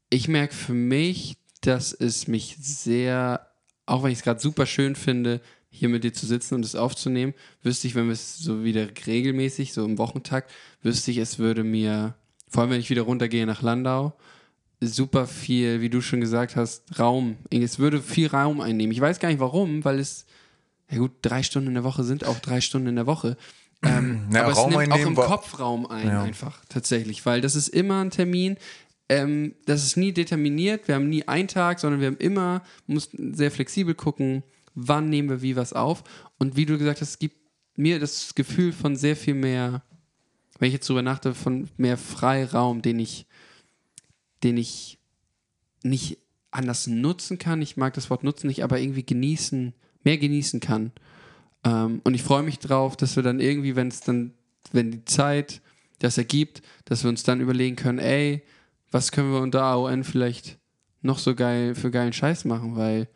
ich merke für mich, dass es mich sehr, auch wenn ich es gerade super schön finde, hier mit dir zu sitzen und es aufzunehmen, wüsste ich, wenn wir es so wieder regelmäßig, so im Wochentakt, wüsste ich, es würde mir, vor allem wenn ich wieder runtergehe nach Landau, super viel, wie du schon gesagt hast, Raum. Es würde viel Raum einnehmen. Ich weiß gar nicht warum, weil es, ja gut, drei Stunden in der Woche sind auch drei Stunden in der Woche. (clears throat) Ähm, Ja, aber Raum es nimmt auch im war- Kopf Raum ein, Ja. einfach, tatsächlich. Weil das ist immer ein Termin, ähm, das ist nie determiniert, wir haben nie einen Tag, sondern wir haben immer, mussten sehr flexibel gucken, wann nehmen wir wie was auf. Und wie du gesagt hast, es gibt mir das Gefühl von sehr viel mehr, wenn ich jetzt drüber nachdenke, von mehr Freiraum, den ich, den ich nicht anders nutzen kann. Ich mag das Wort nutzen nicht, aber irgendwie genießen, mehr genießen kann. Ähm, und ich freue mich drauf, dass wir dann irgendwie, wenn es dann, wenn die Zeit das ergibt, dass wir uns dann überlegen können, ey, was können wir unter AON vielleicht noch so geil für geilen Scheiß machen, weil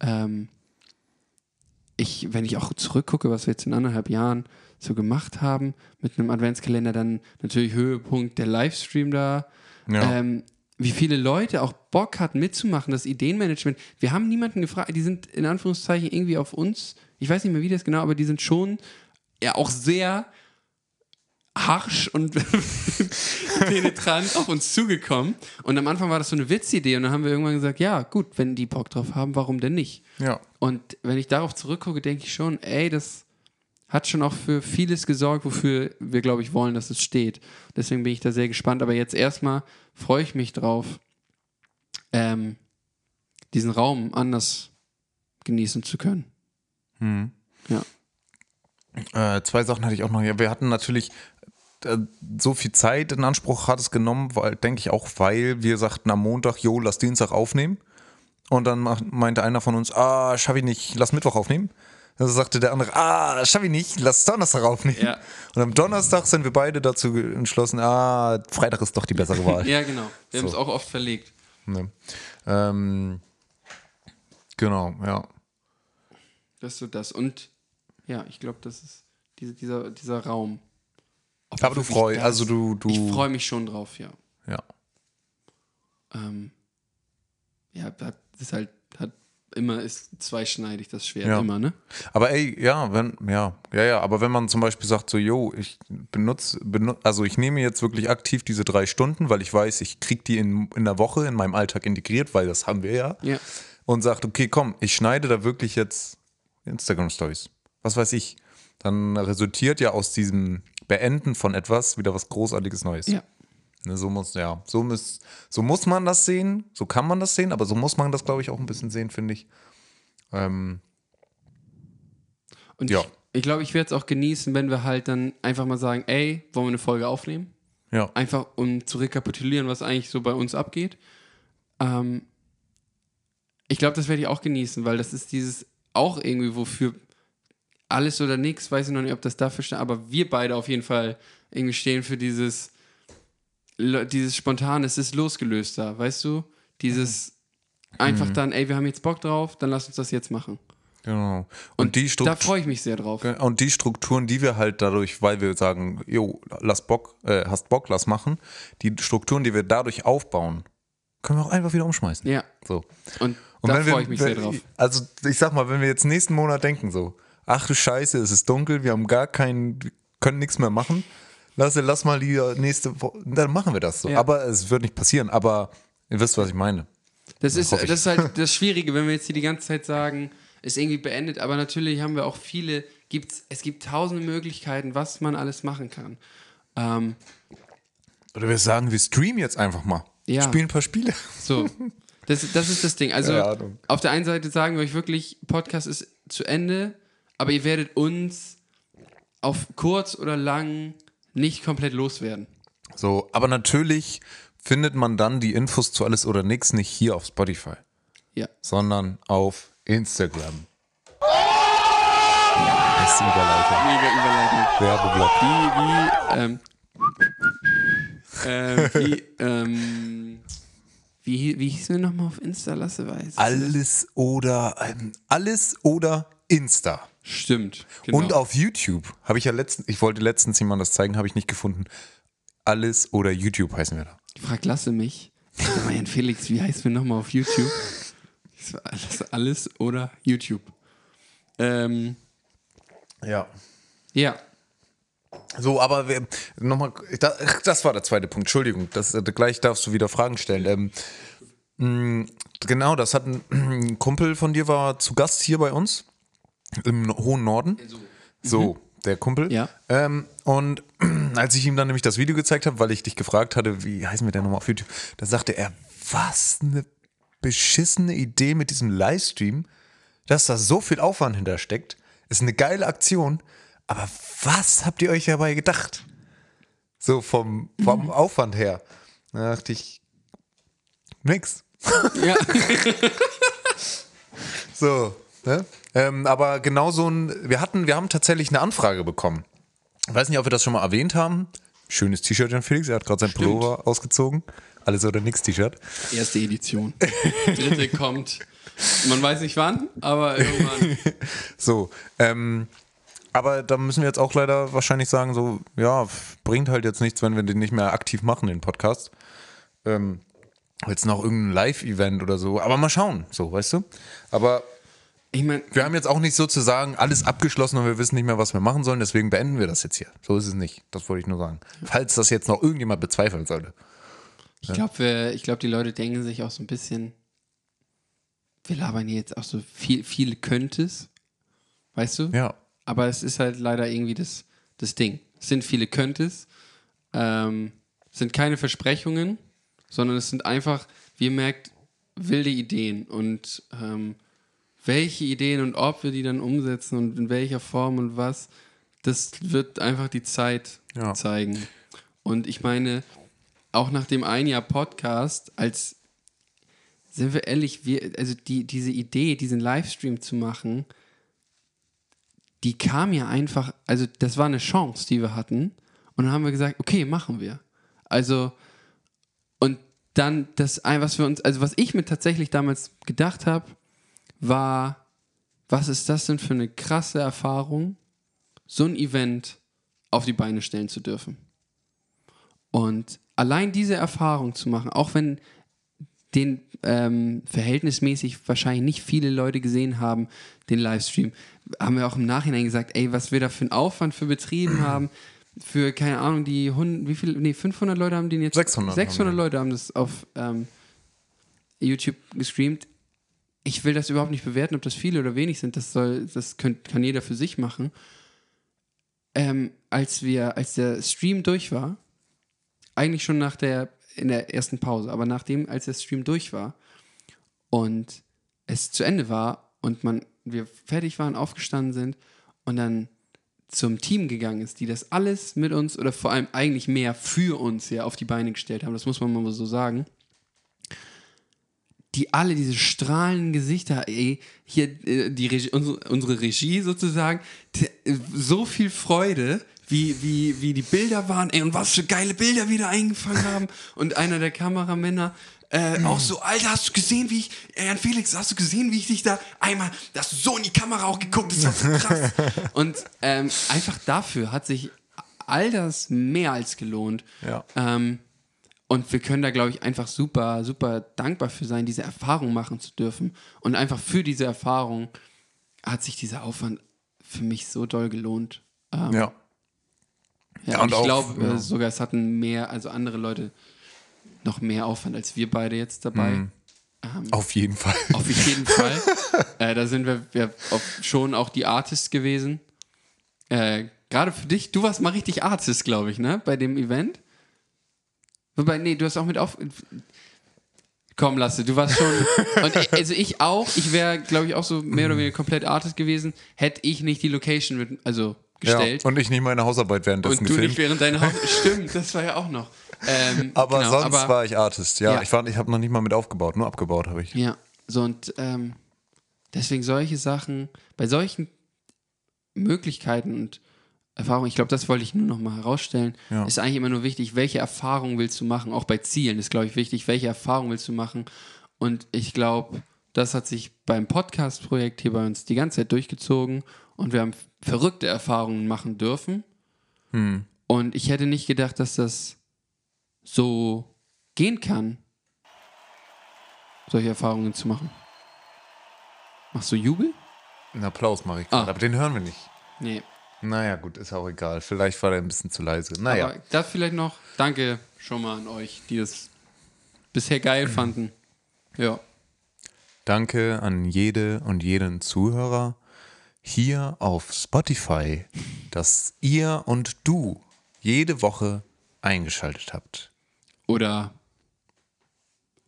ähm, ich, wenn ich auch zurückgucke, was wir jetzt in anderthalb Jahren so gemacht haben, mit einem Adventskalender, dann natürlich Höhepunkt der Livestream da. Ja. Ähm, wie viele Leute auch Bock hatten mitzumachen, das Ideenmanagement. Wir haben niemanden gefragt, die sind in Anführungszeichen irgendwie auf uns, ich weiß nicht mehr wie das genau, aber die sind schon ja auch sehr harsch und (laughs) penetrant auf uns zugekommen. Und am Anfang war das so eine Witzidee und dann haben wir irgendwann gesagt, ja gut, wenn die Bock drauf haben, warum denn nicht? Ja. Und wenn ich darauf zurückgucke, denke ich schon, ey, das hat schon auch für vieles gesorgt, wofür wir, glaube ich, wollen, dass es steht. Deswegen bin ich da sehr gespannt. Aber jetzt erstmal freue ich mich drauf, ähm, diesen Raum anders genießen zu können. Ja. Äh, zwei Sachen hatte ich auch noch. Ja, wir hatten natürlich so viel Zeit in Anspruch hat es genommen, weil, denke ich auch, weil wir sagten am Montag, jo, lass Dienstag aufnehmen. Und dann meinte einer von uns, ah, schaffe ich nicht, lass Mittwoch aufnehmen. Also sagte der andere, ah, schaff ich nicht, lass Donnerstag aufnehmen. Ja. Und am Donnerstag sind wir beide dazu entschlossen, ah, Freitag ist doch die bessere Wahl. (laughs) Ja, genau. Wir haben So. es auch oft verlegt. Ne. Ähm, genau, ja. Das ist so das. Und ja, ich glaube, das ist diese, dieser, dieser Raum. Ob Aber du freust, also du, du. Ich freue mich schon drauf, ja. Ja. Ähm, ja, das ist halt, hat immer ist zweischneidig das Schwert, Ja. immer, ne? Aber ey, ja, wenn, ja, ja, ja, aber wenn man zum Beispiel sagt, so, yo, ich benutze, benut, also ich nehme jetzt wirklich aktiv diese drei Stunden, weil ich weiß, ich kriege die in, in der Woche in meinem Alltag integriert, weil das haben wir ja. Ja. Und sagt, okay, komm, ich schneide da wirklich jetzt Instagram-Stories. Was weiß ich. Dann resultiert ja aus diesem Beenden von etwas wieder was Großartiges Neues. Ja. Ne, so muss, ja, so muss, so muss man das sehen, so kann man das sehen, aber so muss man das, glaube ich, auch ein bisschen sehen, finde ich. Ähm, Und Ja. ich, ich glaube, ich werde es auch genießen, wenn wir halt dann einfach mal sagen, ey, wollen wir eine Folge aufnehmen? ja. Einfach um zu rekapitulieren, was eigentlich so bei uns abgeht. Ähm, ich glaube, das werde ich auch genießen, weil das ist dieses auch irgendwie, wofür alles oder nichts, weiß ich noch nicht, ob das dafür steht, aber wir beide auf jeden Fall irgendwie stehen für dieses, dieses Spontane, es ist losgelöster, weißt du? Dieses einfach dann, ey, wir haben jetzt Bock drauf, dann lass uns das jetzt machen. Genau. Und, die Da Struktur. freue ich mich sehr drauf. Und die Strukturen, die wir halt dadurch, weil wir sagen, jo, lass Bock, äh, hast Bock, lass machen, die Strukturen, die wir dadurch aufbauen, können wir auch einfach wieder umschmeißen. Ja. So. Und, Und da freue ich mich sehr drauf. Also ich sag mal, wenn wir jetzt nächsten Monat denken so, ach du Scheiße, es ist dunkel, wir haben gar keinen, wir können nichts mehr machen, lass, lass mal die nächste Woche, dann machen wir das so. Ja. Aber es wird nicht passieren, aber ihr wisst, was ich meine. Das ist, das ist halt (laughs) das Schwierige, wenn wir jetzt hier die ganze Zeit sagen, ist irgendwie beendet, aber natürlich haben wir auch viele, gibt's, es gibt tausende Möglichkeiten, was man alles machen kann. Ähm, Oder wir sagen, wir streamen jetzt einfach mal. Ja. Spielen ein paar Spiele. so, das, das ist das Ding. Also auf der einen Seite sagen wir euch wirklich, Podcast ist zu Ende, aber ihr werdet uns auf kurz oder lang nicht komplett loswerden. So, aber natürlich findet man dann die Infos zu alles oder nichts nicht hier auf Spotify, Ja. sondern auf Instagram. Beste Überleitung. Mega Überleitung. Werbeblock. Wie, wie, ähm, ähm, wie, ähm, wie, wie hießen wir nochmal auf Insta, Lasse Weiß? Alles oder ähm, alles oder Insta. Stimmt. Genau. Und auf YouTube habe ich ja letztens, ich wollte letztens jemand das zeigen, habe ich nicht gefunden. Alles oder YouTube heißen wir da. Frag Lasse mich. Sag mal, Jan Felix, wie heißt wir nochmal auf YouTube? Alles, alles oder YouTube. Ähm, Ja. ja. So, aber nochmal, das war der zweite Punkt, Entschuldigung, das, äh, gleich darfst du wieder Fragen stellen. Ähm, mh, genau, das hat ein, ein (clears throat) Kumpel von dir war zu Gast hier bei uns im hohen Norden. So, der Kumpel. Ja. Ähm, und (clears throat) als ich ihm dann nämlich das Video gezeigt habe, weil ich dich gefragt hatte, wie heißen wir denn nochmal auf YouTube, da sagte er, was eine beschissene Idee mit diesem Livestream, dass da so viel Aufwand hintersteckt. Ist eine geile Aktion, aber was habt ihr euch dabei gedacht? So vom, vom Aufwand her. Da dachte ich, nix. ja. (laughs) So, ne? Ähm, aber genau so ein, wir hatten, wir haben tatsächlich eine Anfrage bekommen. Ich weiß nicht, ob wir das schon mal erwähnt haben. Schönes T-Shirt, Jan Felix, er hat gerade sein Stimmt. Pullover ausgezogen. Alles oder nix T-Shirt. Erste Edition. Dritte (laughs) kommt. Man weiß nicht wann, aber irgendwann. (laughs) So, ähm, aber da müssen wir jetzt auch leider wahrscheinlich sagen, so, ja, bringt halt jetzt nichts, wenn wir den nicht mehr aktiv machen, den Podcast. Ähm, jetzt noch irgendein Live-Event oder so. Aber mal schauen, so, weißt du? Aber Ich meine, wir haben jetzt auch nicht sozusagen alles abgeschlossen und wir wissen nicht mehr, was wir machen sollen, deswegen beenden wir das jetzt hier. So ist es nicht. Das wollte ich nur sagen. Falls das jetzt noch irgendjemand bezweifeln sollte. ich glaube, ich glaub, die Leute denken sich auch so ein bisschen, wir labern hier jetzt auch so viel, viel Könntest. Weißt du? Ja. Aber es ist halt leider irgendwie das, das Ding. Es sind viele Könntest, ähm, es sind keine Versprechungen, sondern es sind einfach, wie ihr merkt, wilde Ideen. Und ähm, welche Ideen und ob wir die dann umsetzen und in welcher Form und was, das wird einfach die Zeit Ja. zeigen. Und ich meine, auch nach dem ein Jahr Podcast, als sind wir ehrlich, wir, also die, diese Idee, diesen Livestream zu machen, die kam ja einfach, also das war eine Chance, die wir hatten. Und dann haben wir gesagt, okay, machen wir. Also, und dann das, ein- was wir uns, also was ich mir tatsächlich damals gedacht habe, war, was ist das denn für eine krasse Erfahrung, so ein Event auf die Beine stellen zu dürfen. Und allein diese Erfahrung zu machen, auch wenn den ähm, verhältnismäßig wahrscheinlich nicht viele Leute gesehen haben, den Livestream, haben wir auch im Nachhinein gesagt, ey, was wir da für einen Aufwand für betrieben (clears throat) haben, für, keine Ahnung, die 100, wie viel, nee, 500 Leute haben den jetzt, 600 haben 600 wir. Leute haben das auf ähm, YouTube gestreamt. Ich will das überhaupt nicht bewerten, ob das viele oder wenig sind, das soll, das könnt, kann jeder für sich machen. Ähm, als wir, als der Stream durch war, eigentlich schon nach der, in der ersten Pause, aber nachdem, als der Stream durch war und es zu Ende war und man, wir fertig waren, aufgestanden sind und dann zum Team gegangen ist, die das alles mit uns oder vor allem eigentlich mehr für uns ja auf die Beine gestellt haben, das muss man mal so sagen, die alle diese strahlenden Gesichter, ey, hier äh, die Regie, unsere, Regie sozusagen, äh, so viel Freude, wie, wie, wie die Bilder waren, ey, und was für geile Bilder wir da eingefangen haben. Und einer der Kameramänner äh, auch so, Alter, hast du gesehen, wie ich, äh, Jan Felix, hast du gesehen, wie ich dich da einmal, da hast du so in die Kamera auch geguckt, das war so krass. (laughs) und ähm, einfach dafür hat sich all das mehr als gelohnt. Ja. Ähm, und wir können da, glaube ich, einfach super, super dankbar für sein, diese Erfahrung machen zu dürfen. Und einfach für diese Erfahrung hat sich dieser Aufwand für mich so doll gelohnt. Ähm, Ja. ja, und und ich glaube ja. äh, sogar, es hatten mehr, also andere Leute noch mehr Aufwand als wir beide jetzt dabei. Mhm. Ähm, Auf jeden Fall. auf jeden Fall. (laughs) äh, da sind wir, wir auf, schon auch die Artists gewesen. Äh, Gerade für dich, du warst mal richtig Artist, glaube ich, ne? Bei dem Event. Wobei, nee, du hast auch mit auf. Komm, Lasse, du warst schon. (laughs) Und ich, also ich auch. Ich wäre, glaube ich, auch so mehr oder weniger komplett Artist gewesen, hätte ich nicht die Location mit, also gestellt. Ja. Und ich nicht meine Hausarbeit währenddessen und du gefilmt. nicht während deiner Haus. (laughs) Stimmt, das war ja auch noch. Ähm, aber genau, sonst aber- war ich Artist. Ja, Ja. ich, war- ich habe noch nicht mal mit aufgebaut, nur abgebaut habe ich. Ja, so und ähm, deswegen solche Sachen, bei solchen Möglichkeiten und Erfahrungen, ich glaube, das wollte ich nur noch mal herausstellen, Ja. ist eigentlich immer nur wichtig, welche Erfahrung willst du machen, auch bei Zielen ist, glaube ich, wichtig, welche Erfahrung willst du machen und ich glaube, das hat sich beim Podcast-Projekt hier bei uns die ganze Zeit durchgezogen und wir haben verrückte Erfahrungen machen dürfen und ich hätte nicht gedacht, dass das so gehen kann, solche Erfahrungen zu machen. Machst du Jubel? Einen Applaus mache ich Ah. gerade, aber den hören wir nicht. Nee. Naja, gut, ist auch egal. Vielleicht war der ein bisschen zu leise. Naja. Aber das vielleicht noch. Danke schon mal an euch, die das bisher geil (clears throat) fanden. Ja. Danke an jede und jeden Zuhörer hier auf Spotify, dass ihr und du jede Woche eingeschaltet habt. Oder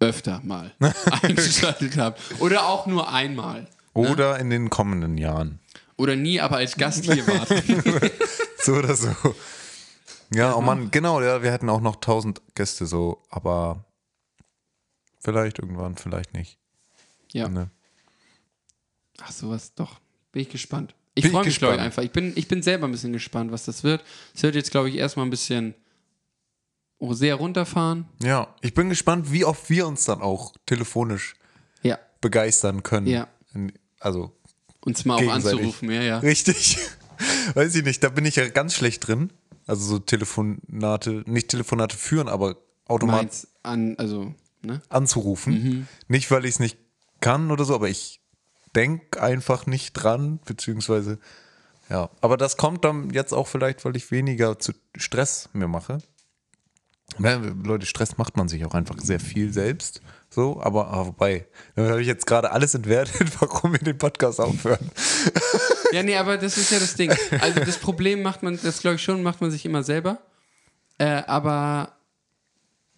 öfter mal (laughs) eingeschaltet habt. Oder auch nur einmal. Oder in den kommenden Jahren. Oder nie, aber als Gast hier (laughs) wart. (laughs) So oder so. Ja, oh Mann, genau, ja, wir hätten auch noch tausend Gäste so, aber vielleicht irgendwann, vielleicht nicht. ja. Ne? Ach, sowas, doch. Bin ich gespannt. Ich freue mich, glaube ich, gespannt. einfach. Ich bin, ich bin selber ein bisschen gespannt, was das wird. Es wird jetzt, glaube ich, erstmal ein bisschen oh, sehr runterfahren. Ja, ich bin gespannt, wie oft wir uns dann auch telefonisch Ja. begeistern können. Ja. Also Uns mal auch anzurufen, ja, ja. Richtig. (laughs) Weiß ich nicht, da bin ich ja ganz schlecht drin. Also so Telefonate, nicht Telefonate führen, aber automatisch an, also, ne? anzurufen. Mhm. Nicht, weil ich es nicht kann oder so, aber ich denke einfach nicht dran, beziehungsweise, ja. Aber das kommt dann jetzt auch vielleicht, weil ich weniger zu Stress mir mache. Ja, Leute, Stress macht man sich auch einfach sehr viel selbst. So, aber, aber wobei, da habe ich jetzt gerade alles entwertet, (laughs) warum wir den Podcast aufhören. (laughs) Ja, nee, aber das ist ja das Ding. Also das Problem macht man, das glaube ich schon, macht man sich immer selber. Äh, aber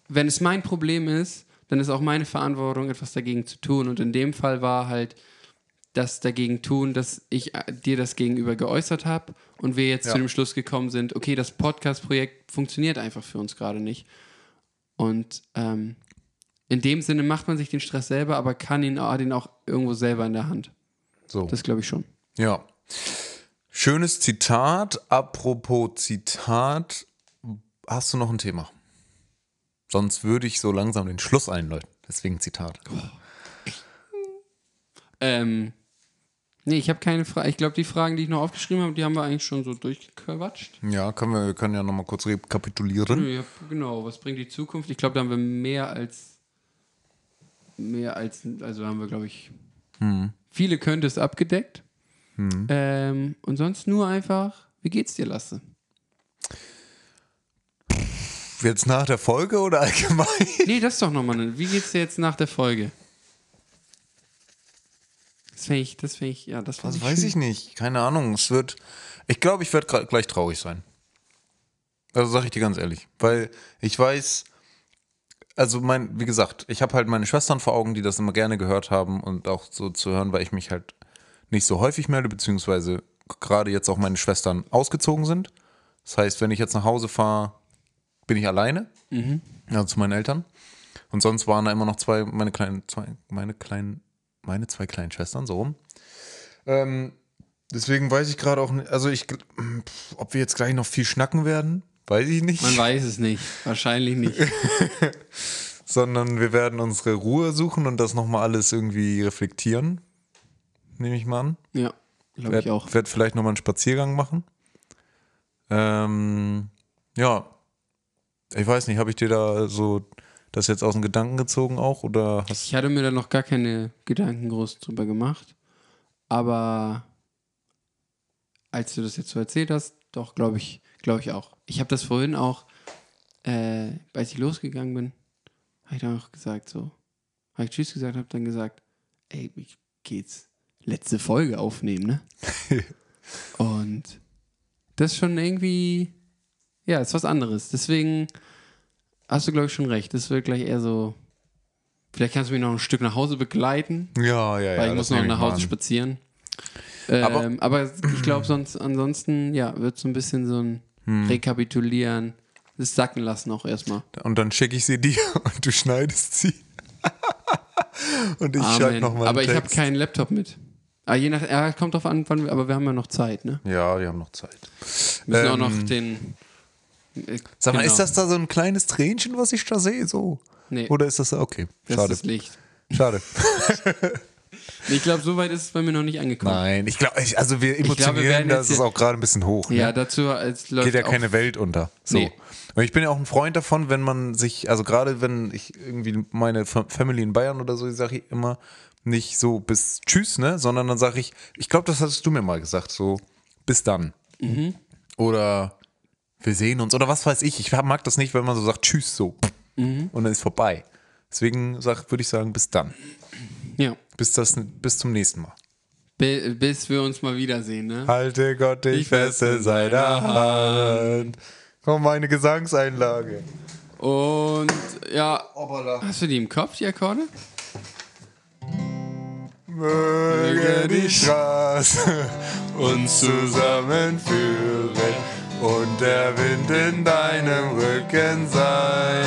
wenn es mein Problem ist, dann ist auch meine Verantwortung, etwas dagegen zu tun. Und in dem Fall war halt das dagegen tun, dass ich äh, dir das gegenüber geäußert habe und wir jetzt Ja. zu dem Schluss gekommen sind, okay, das Podcast-Projekt funktioniert einfach für uns gerade nicht. Und ähm, in dem Sinne macht man sich den Stress selber, aber kann ihn, hat ihn auch irgendwo selber in der Hand. So. Das glaube ich schon. Ja. Schönes Zitat. Apropos Zitat. Hast du noch ein Thema? Sonst würde ich so langsam den Schluss einläuten. Deswegen Zitat. Ähm, nee, ich habe keine Frage. Ich glaube, die Fragen, die ich noch aufgeschrieben habe, die haben wir eigentlich schon so durchgequatscht. Ja, können wir, wir können ja nochmal kurz rekapitulieren. Ja, genau. Was bringt die Zukunft? Ich glaube, da haben wir mehr als. Mehr als. Also haben wir, glaube ich. Viele könnte es abgedeckt. Ähm, und sonst nur einfach. Wie geht's dir, Lasse? Jetzt nach der Folge oder allgemein? (laughs) Nee, das ist doch nochmal eine. Wie geht's dir jetzt nach der Folge? Das fände ich, das fände ich, ja, das Das weiß ich nicht. Keine Ahnung. Es wird. Ich glaube, ich werde gleich traurig sein. Also sage ich dir ganz ehrlich. Weil ich weiß, also mein, wie gesagt, ich habe halt meine Schwestern vor Augen, die das immer gerne gehört haben und auch so zu hören, weil ich mich halt nicht so häufig melde, beziehungsweise gerade jetzt auch meine Schwestern ausgezogen sind. Das heißt, wenn ich jetzt nach Hause fahre, bin ich alleine. Also zu meinen Eltern. Und sonst waren da immer noch zwei, meine kleinen, zwei, meine kleinen, meine zwei kleinen Schwestern, so rum. Ähm, deswegen weiß ich gerade auch nicht, also ich, ob wir jetzt gleich noch viel schnacken werden, weiß ich nicht. Man weiß es nicht. Wahrscheinlich nicht. (laughs) Sondern wir werden unsere Ruhe suchen und das nochmal alles irgendwie reflektieren. Nehme ich mal an. Ja, glaube ich auch. werd vielleicht nochmal einen Spaziergang machen. Ähm, ja. Ich weiß nicht, habe ich dir da so das jetzt aus den Gedanken gezogen auch? Oder Ich hatte mir da noch gar keine Gedanken groß drüber gemacht. Aber als du das jetzt so erzählt hast, doch, glaube ich, glaube ich auch. Ich habe das vorhin auch, äh, als ich losgegangen bin, habe ich dann auch gesagt, so, habe ich Tschüss gesagt, habe dann gesagt, ey, ich geh jetzt letzte Folge aufnehmen, ne? (laughs) Und das ist schon irgendwie, ja, ist was anderes. Deswegen hast du, glaube ich, schon recht. Das wird gleich eher so, vielleicht kannst du mich noch ein Stück nach Hause begleiten. Ja, ja, ja. Weil ich muss noch nach Hause an. spazieren. Aber- Ähm, aber, ich glaube, sonst ansonsten, ja, wird so ein bisschen so ein Hm. Rekapitulieren, das sacken lassen auch erstmal. Und dann schicke ich sie dir (laughs) und du schneidest sie. (laughs) und ich schreibe nochmal Aber ich habe keinen Laptop mit. Ah, je nach, ja, kommt drauf an, wann aber wir haben ja noch Zeit, ne? Ja, wir haben noch Zeit. Wir müssen Ähm, auch noch den. äh, Sag mal, genau. ist das da so ein kleines Tränchen, was ich da sehe? So? Nee, Oder ist das okay? das Schade. ist das Licht. Schade. (laughs) Ich glaube, so weit ist es bei mir noch nicht angekommen. Nein, ich glaube, also wir emotionieren, das ist auch gerade ein bisschen hoch. Ne? Ja, dazu es läuft Geht ja keine Welt unter. So. Nee. Und ich bin ja auch ein Freund davon, wenn man sich, also gerade wenn ich irgendwie meine Fa- Family in Bayern oder so, sage ich immer nicht so bis tschüss, ne, sondern dann sage ich, ich glaube, das hattest du mir mal gesagt, so bis dann. Mhm. Oder wir sehen uns oder was weiß ich. Ich mag das nicht, wenn man so sagt tschüss so Mhm. und dann ist vorbei. Deswegen sag, würde ich sagen, bis dann. Ja. Bis, das, bis zum nächsten Mal. Bi- Bis wir uns mal wiedersehen, ne? Halte Gott dich Ich fest in seiner Hand. Komm, meine Gesangseinlage. Und ja, hast du die im Kopf, die Akkorde? Möge die Straße uns zusammenführen und der Wind in deinem Rücken sein.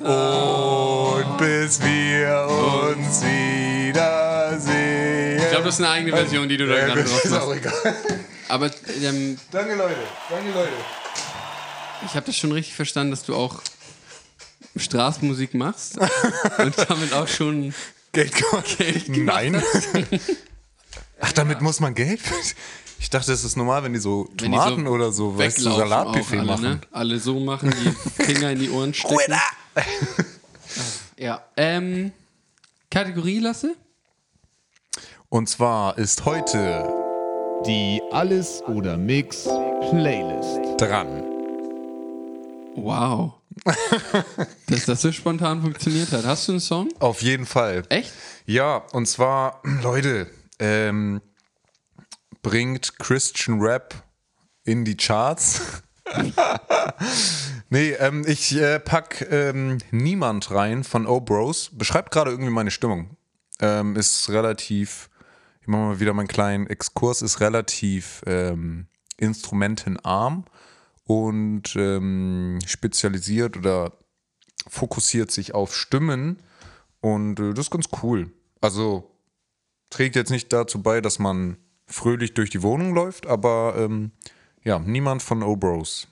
Und bis wir glaube, das ist eine eigene Version, die du da Ja, gerade drauf ist machst. auch egal. Aber ähm, Danke, Leute. Danke, Leute. ich habe das schon richtig verstanden, dass du auch Straßenmusik machst und damit auch schon Geld gemacht. Nein. Ach, damit muss man Geld. Ich dachte, das ist normal, wenn die so Wenn die Tomaten so oder so, weißt du, Salatbuffet alle, machen. Ne? Alle so machen, die Finger in die Ohren stecken. Ja. Ähm, Kategorie lasse? Und zwar ist heute Die Alles oder Mix Playlist. dran. Wow. (laughs) Dass das so spontan funktioniert hat. Hast du einen Song? Auf jeden Fall. Echt? Ja, und zwar, (clears throat) Leute, ähm, bringt Christian Rap in die Charts. (laughs) nee, ähm, ich äh, pack ähm, Niemand rein von O-Bros. Beschreibt gerade irgendwie meine Stimmung. Ähm, ist relativ, ich mache mal wieder meinen kleinen Exkurs, ist relativ ähm, instrumentenarm und ähm, spezialisiert oder fokussiert sich auf Stimmen und äh, das ist ganz cool. Also trägt jetzt nicht dazu bei, dass man fröhlich durch die Wohnung läuft, aber ähm, ja, niemand von O-Bros.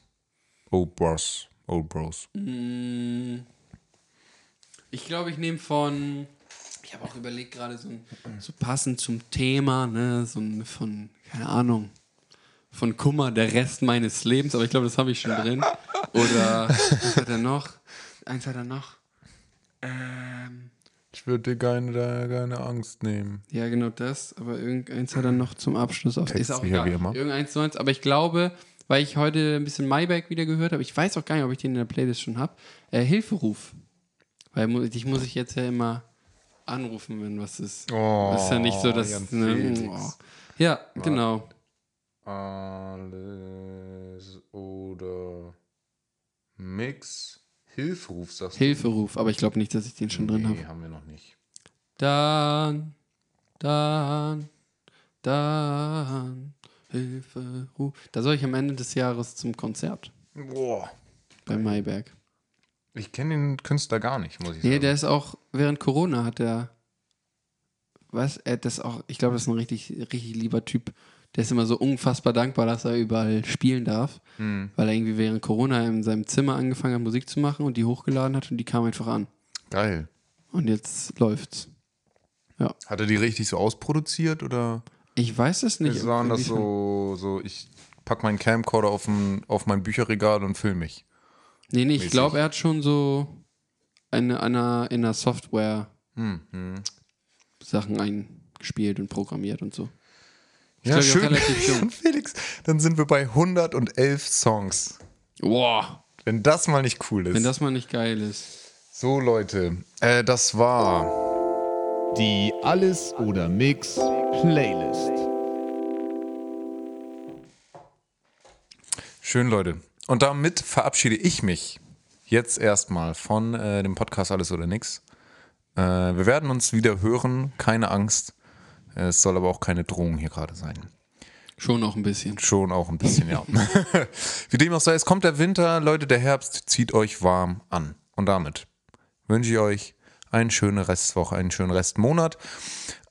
O-Bros. O-Bros. Ich glaube, ich nehme von. Ich habe auch überlegt, gerade so, so passend zum Thema, ne, so ein von, keine Ahnung, von Kummer, der Rest meines Lebens, aber ich glaube, das habe ich schon drin. Oder, was hat er noch? Eins hat er noch. Ähm, Ich würde dir keine, keine Angst nehmen. ja, genau das, aber irgendeins hat er noch zum Abschluss auf. Text Ist auch egal. wie immer. Irgendeins sonst, aber ich glaube, weil ich heute ein bisschen Mayback wieder gehört habe, ich weiß auch gar nicht, ob ich den in der Playlist schon habe, äh, Hilferuf. Weil dich muss ich jetzt ja immer anrufen, wenn was ist. Oh, ist ja nicht so, dass. Ne, oh. Ja, genau. Alles oder Mix. Hilferuf, sagst Hilferuf, aber ich glaube nicht, dass ich den schon du? drin Nee, habe. haben wir noch nicht. Dann, dann, dann, Hilferuf. Da soll ich am Ende des Jahres zum Konzert Boah. bei Mayberg. Ich kenne den Künstler gar nicht, muss ich Nee, sagen. der ist auch, während Corona hat er, was, er hat das auch, ich glaube, das ist ein richtig, richtig lieber Typ. Der ist immer so unfassbar dankbar, dass er überall spielen darf, Hm. weil er irgendwie während Corona in seinem Zimmer angefangen hat, Musik zu machen und die hochgeladen hat und die kam einfach an. Geil. Und jetzt läuft's. Hat er die richtig so ausproduziert oder Ich weiß es nicht. ist waren das so, so ich pack meinen Camcorder auf, ein, auf mein Bücherregal und film mich? Nee, nee, ich glaube, er hat schon so eine, eine, in der Software Hm, hm. Sachen eingespielt und programmiert und so. Ich Ja, schön. (laughs) Felix, dann sind wir bei 111 Songs. Boah, Wenn das mal nicht cool ist. wenn das mal nicht geil ist. so, Leute, äh, das war Die Alles oder Mix Playlist. schön, Leute. Und damit verabschiede ich mich jetzt erstmal von äh, dem Podcast Alles oder Nix. Äh, wir werden uns wieder hören, keine Angst. Es soll aber auch keine Drohung hier gerade sein. Schon noch ein bisschen. Schon auch ein bisschen, ja. (laughs) Wie dem auch sei, es kommt der Winter, Leute, der Herbst zieht euch warm an. Und damit wünsche ich euch eine schöne Restwoche, einen schönen Restmonat,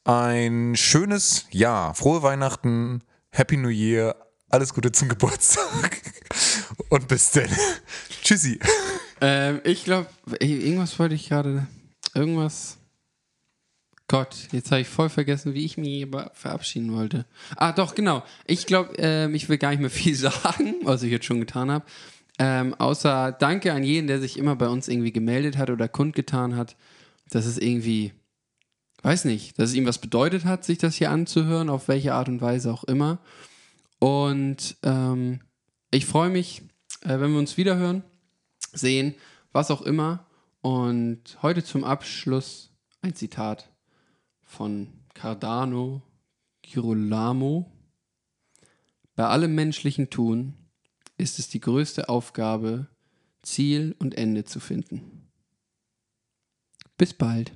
ein schönes Jahr, frohe Weihnachten, Happy New Year, alles Gute zum Geburtstag (laughs) und bis dann. (laughs) Tschüssi. Ähm, ich glaube, irgendwas wollte ich gerade. Irgendwas. Gott, jetzt habe ich voll vergessen, wie ich mich verabschieden wollte. Ah, doch, genau. Ich glaube, ähm, ich will gar nicht mehr viel (laughs) sagen, was ich jetzt schon getan habe. Ähm, außer Danke an jeden, der sich immer bei uns irgendwie gemeldet hat oder kundgetan hat, dass es irgendwie, weiß nicht, dass es ihm was bedeutet hat, sich das hier anzuhören, auf welche Art und Weise auch immer. Und ähm, ich freue mich, äh, wenn wir uns wiederhören sehen, was auch immer. Und heute zum Abschluss ein Zitat von Cardano Girolamo. Bei allem menschlichen Tun ist es die größte Aufgabe, Ziel und Ende zu finden. Bis bald.